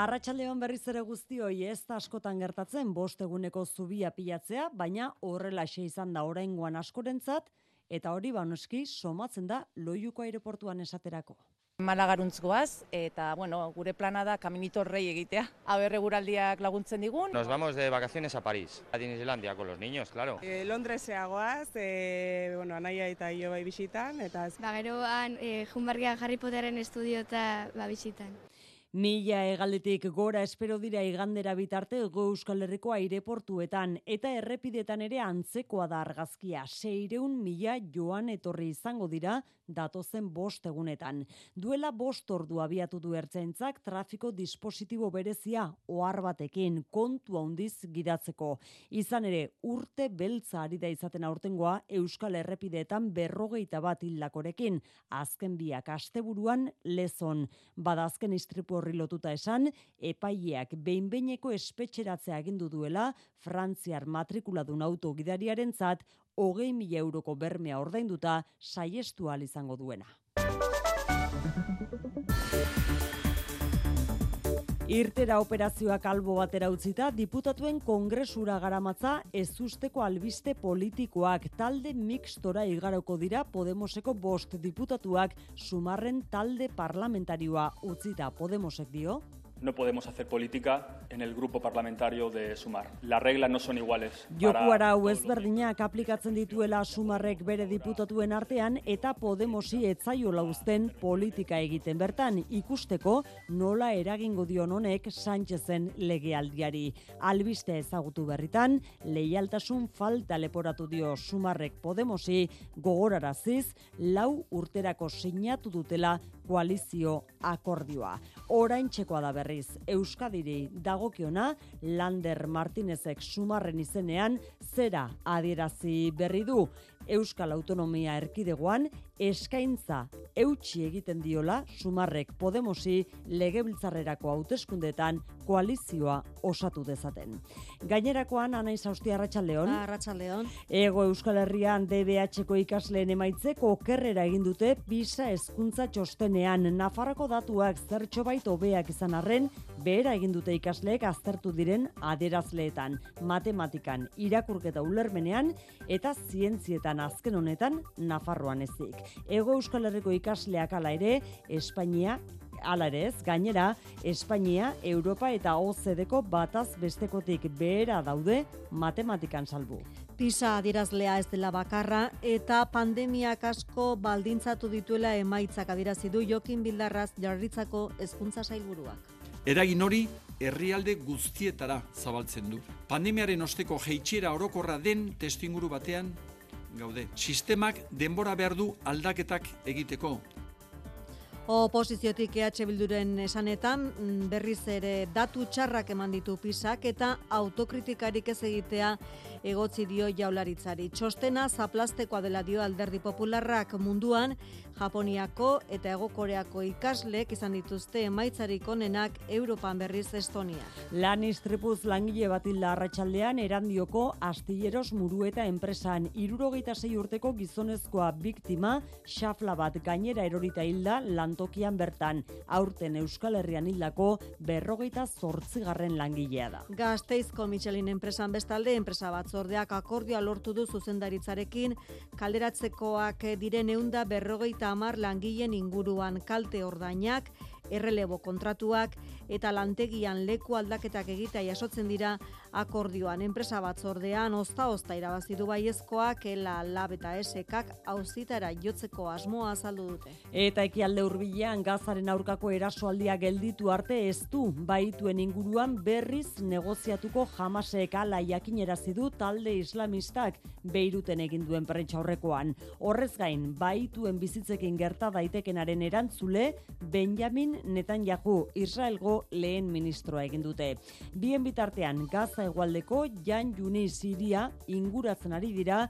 Arratxaldeon berriz ere guztioi ez da askotan gertatzen bost eguneko zubia pilatzea, baina horrela izan da oraingoan askorentzat, eta hori banoski somatzen da loiuko aeroportuan esaterako. Malagaruntz goaz, eta bueno, gure plana da kaminito rei egitea. Aber guraldiak laguntzen digun. Nos vamos de vacaciones a París, a Disneylandia, con los niños, claro. E, Londresea goaz, e, bueno, anaia eta io bai bisitan. Eta... Ba, geroan, e, junbargia Harry Potteren estudio eta ba, bisitan. Mila egaldetik gora espero dira igandera bitarte go Euskal Herriko aireportuetan eta errepidetan ere antzekoa da argazkia. Seireun mila joan etorri izango dira datozen bost egunetan. Duela bost ordu abiatu du ertzaintzak trafiko dispositibo berezia ohar batekin kontu handiz gidatzeko. Izan ere urte beltza ari da izaten aurtengoa Euskal Errepideetan berrogeita bat hilakorekin. Azken biak asteburuan lezon. Bada azken istripu horri lotuta esan, epaileak behinbeineko espetxeratzea agindu duela Frantziar matrikuladun auto gidariaren zat, hogei mila euroko bermea ordainduta saiestu izango duena. Irtera operazioak albo batera utzita, diputatuen kongresura garamatza ez usteko albiste politikoak talde mixtora igaroko dira Podemoseko bost diputatuak sumarren talde parlamentarioa utzita Podemosek dio no podemos hacer política en el grupo parlamentario de Sumar. Las reglas no son iguales. Joku arau ezberdinak aplikatzen dituela Sumarrek bere diputatuen artean eta Podemosi etzaiola uzten politika egiten bertan ikusteko nola eragingo dion honek Sánchezen legealdiari. Albiste ezagutu berritan, leialtasun falta leporatu dio Sumarrek Podemosi gogoraraziz lau urterako sinatu dutela koalizio akordioa. Orain txekoa da berriz, Euskadiri dagokiona, Lander Martinezek sumarren izenean, zera adierazi berri du. Euskal Autonomia Erkidegoan, eskaintza eutxi egiten diola Sumarrek Podemosi legebiltzarrerako hauteskundetan koalizioa osatu dezaten. Gainerakoan Anaiz Austia Arratsaldeon. Arratsaldeon. Ego Euskal Herrian DBH-ko ikasleen emaitzeko okerrera egin dute PISA hezkuntza txostenean Nafarroko datuak zertxo bait hobeak izan arren, behera egin dute ikasleek aztertu diren aderazleetan, matematikan, irakurketa ulermenean eta zientzietan azken honetan Nafarroan ezik. Ego Euskal Herriko ikasleak ala ere, Espainia Hala ere ez, gainera, Espainia, Europa eta OCDeko bataz bestekotik behera daude matematikan salbu. PISA adirazlea ez dela bakarra eta pandemiak asko baldintzatu dituela emaitzak adirazi du Jokin Bildarraz jarritzako hezkuntza sailburuak. Eragin hori herrialde guztietara zabaltzen du. Pandemiaren osteko jeitxera orokorra den testinguru batean gaude. Sistemak denbora behar du aldaketak egiteko. Oposiziotik EH Bilduren esanetan mm, berriz ere datu txarrak eman ditu pisak eta autokritikarik ez egitea egotzi dio jaularitzari. Txostena zaplastekoa dela dio alderdi popularrak munduan Japoniako eta Ego Koreako ikaslek izan dituzte emaitzarik onenak Europan berriz Estonia. Lan istripuz langile bat hilda arratsaldean erandioko astilleros murueta enpresan irurogeita sei urteko gizonezkoa biktima xafla bat gainera erorita hilda lantokian bertan aurten Euskal Herrian hildako berrogeita zortzigarren langilea da. Gazteizko Michelin enpresan bestalde enpresa batzordeak akordioa lortu du zuzendaritzarekin kalderatzekoak diren eunda berrogeita amar langileen inguruan kalte ordainak, errelebo kontratuak eta lantegian leku aldaketak egitea jasotzen dira akordioan enpresa batzordean ozta ozta irabazi du baiezkoak ela lab eta esekak auzitara jotzeko asmoa azaldu dute. Eta ekialde hurbilean gazaren aurkako erasoaldia gelditu arte ez du baituen inguruan berriz negoziatuko jamasek ala jakinerazi du talde islamistak beiruten egin duen prentsa horrekoan. Horrez gain, baituen bizitzekin gerta daitekenaren erantzule Benjamin Netanyahu Israelgo lehen ministroa egin dute. Bien bitartean Gaza hegoaldeko Jan Juni Siria inguratzen ari dira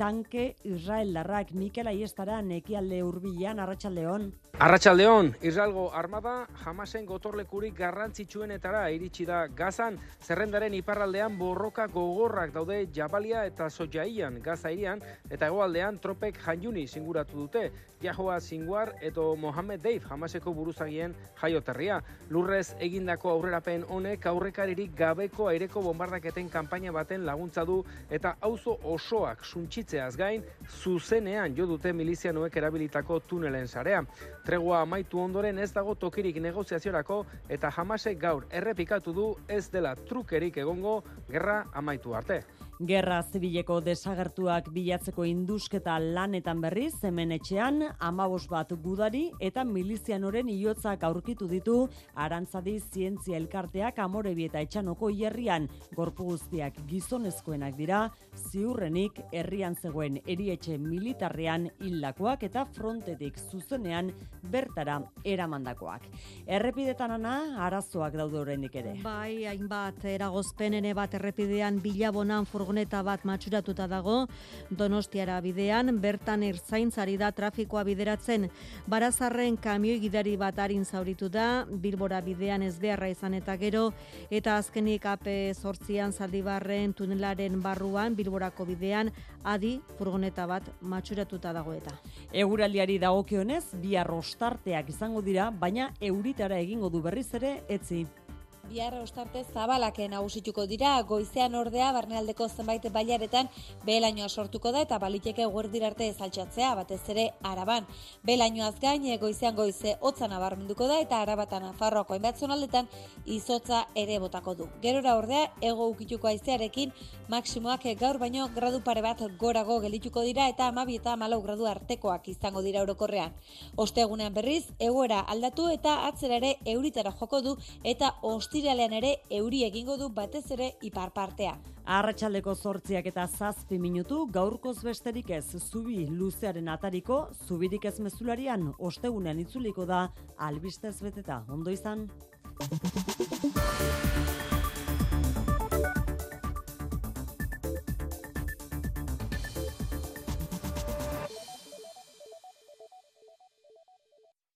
tanke Israeldarrak Mikel Aiestara nekialde hurbilean Arratsaldeon. Arratsaldeon, Israelgo armada jamasen gotorlekurik garrantzitsuenetara iritsi da Gazan, zerrendaren iparraldean borroka gogorrak daude Jabalia eta Sojaian Gaza irian eta hegoaldean tropek Janjuni singuratu dute. Jahoa Singuar edo Mohamed Deif jamaseko buruzagien jaioterria. Lurrez egindako aurrerapen honek aurrekaririk gabeko aireko bombardaketen kanpaina baten laguntza du eta auzo osoak suntsitzeaz gain zuzenean jo dute milizianoek erabilitako tunelen sarea. Tregua amaitu ondoren ez dago tokirik negoziaziorako eta jamasek gaur errepikatu du ez dela trukerik egongo gerra amaitu arte. Gerra zibileko desagertuak bilatzeko indusketa lanetan berriz, hemen etxean, amabos bat gudari eta milizianoren iotzak aurkitu ditu arantzadi zientzia elkarteak amorebi eta etxanoko hierrian gorpu guztiak gizonezkoenak dira, ziurrenik herrian zegoen erietxe militarrean hildakoak eta frontetik zuzenean bertara eramandakoak. Errepidetan ana, arazoak daude oraindik ere. Bai, hainbat eragozpen bat errepidean bilabonan furgoneta bat matxuratuta dago, Donostiara bidean, bertan erzaintzari da trafikoa bideratzen, barazarren kamioi gidari bat harin zauritu da, Bilbora bidean ez beharra izan eta gero, eta azkenik AP sortzian zaldibarren tunelaren barruan, Bilborako bidean, adi furgoneta bat matxuratuta dago eta. Eguraldiari dagokionez, bi arrostarteak izango dira, baina euritara egingo du berriz ere, etzi. Bihar ostarte zabalaken nagusituko dira, goizean ordea barnealdeko zenbait bailaretan behelainoa sortuko da eta baliteke guerdir arte ezaltxatzea, batez ere araban. Behelainoaz gain, goizean goize hotza nabarmenduko da eta arabatan afarroako hainbat zonaldetan izotza ere botako du. Gerora ordea, ego ukituko aizearekin, maksimoak gaur baino gradu pare bat gorago gelituko dira eta amabi eta malau gradu artekoak izango dira orokorrean. Ostegunean berriz, egoera aldatu eta atzera ere euritara joko du eta ostiralean ere euri egingo du batez ere ipar partea. Arratsaldeko zortziak eta zazpi minutu gaurkoz besterik ez zubi luzearen atariko, zubirik ez mezularian ostegunean itzuliko da albistez beteta. Ondo izan?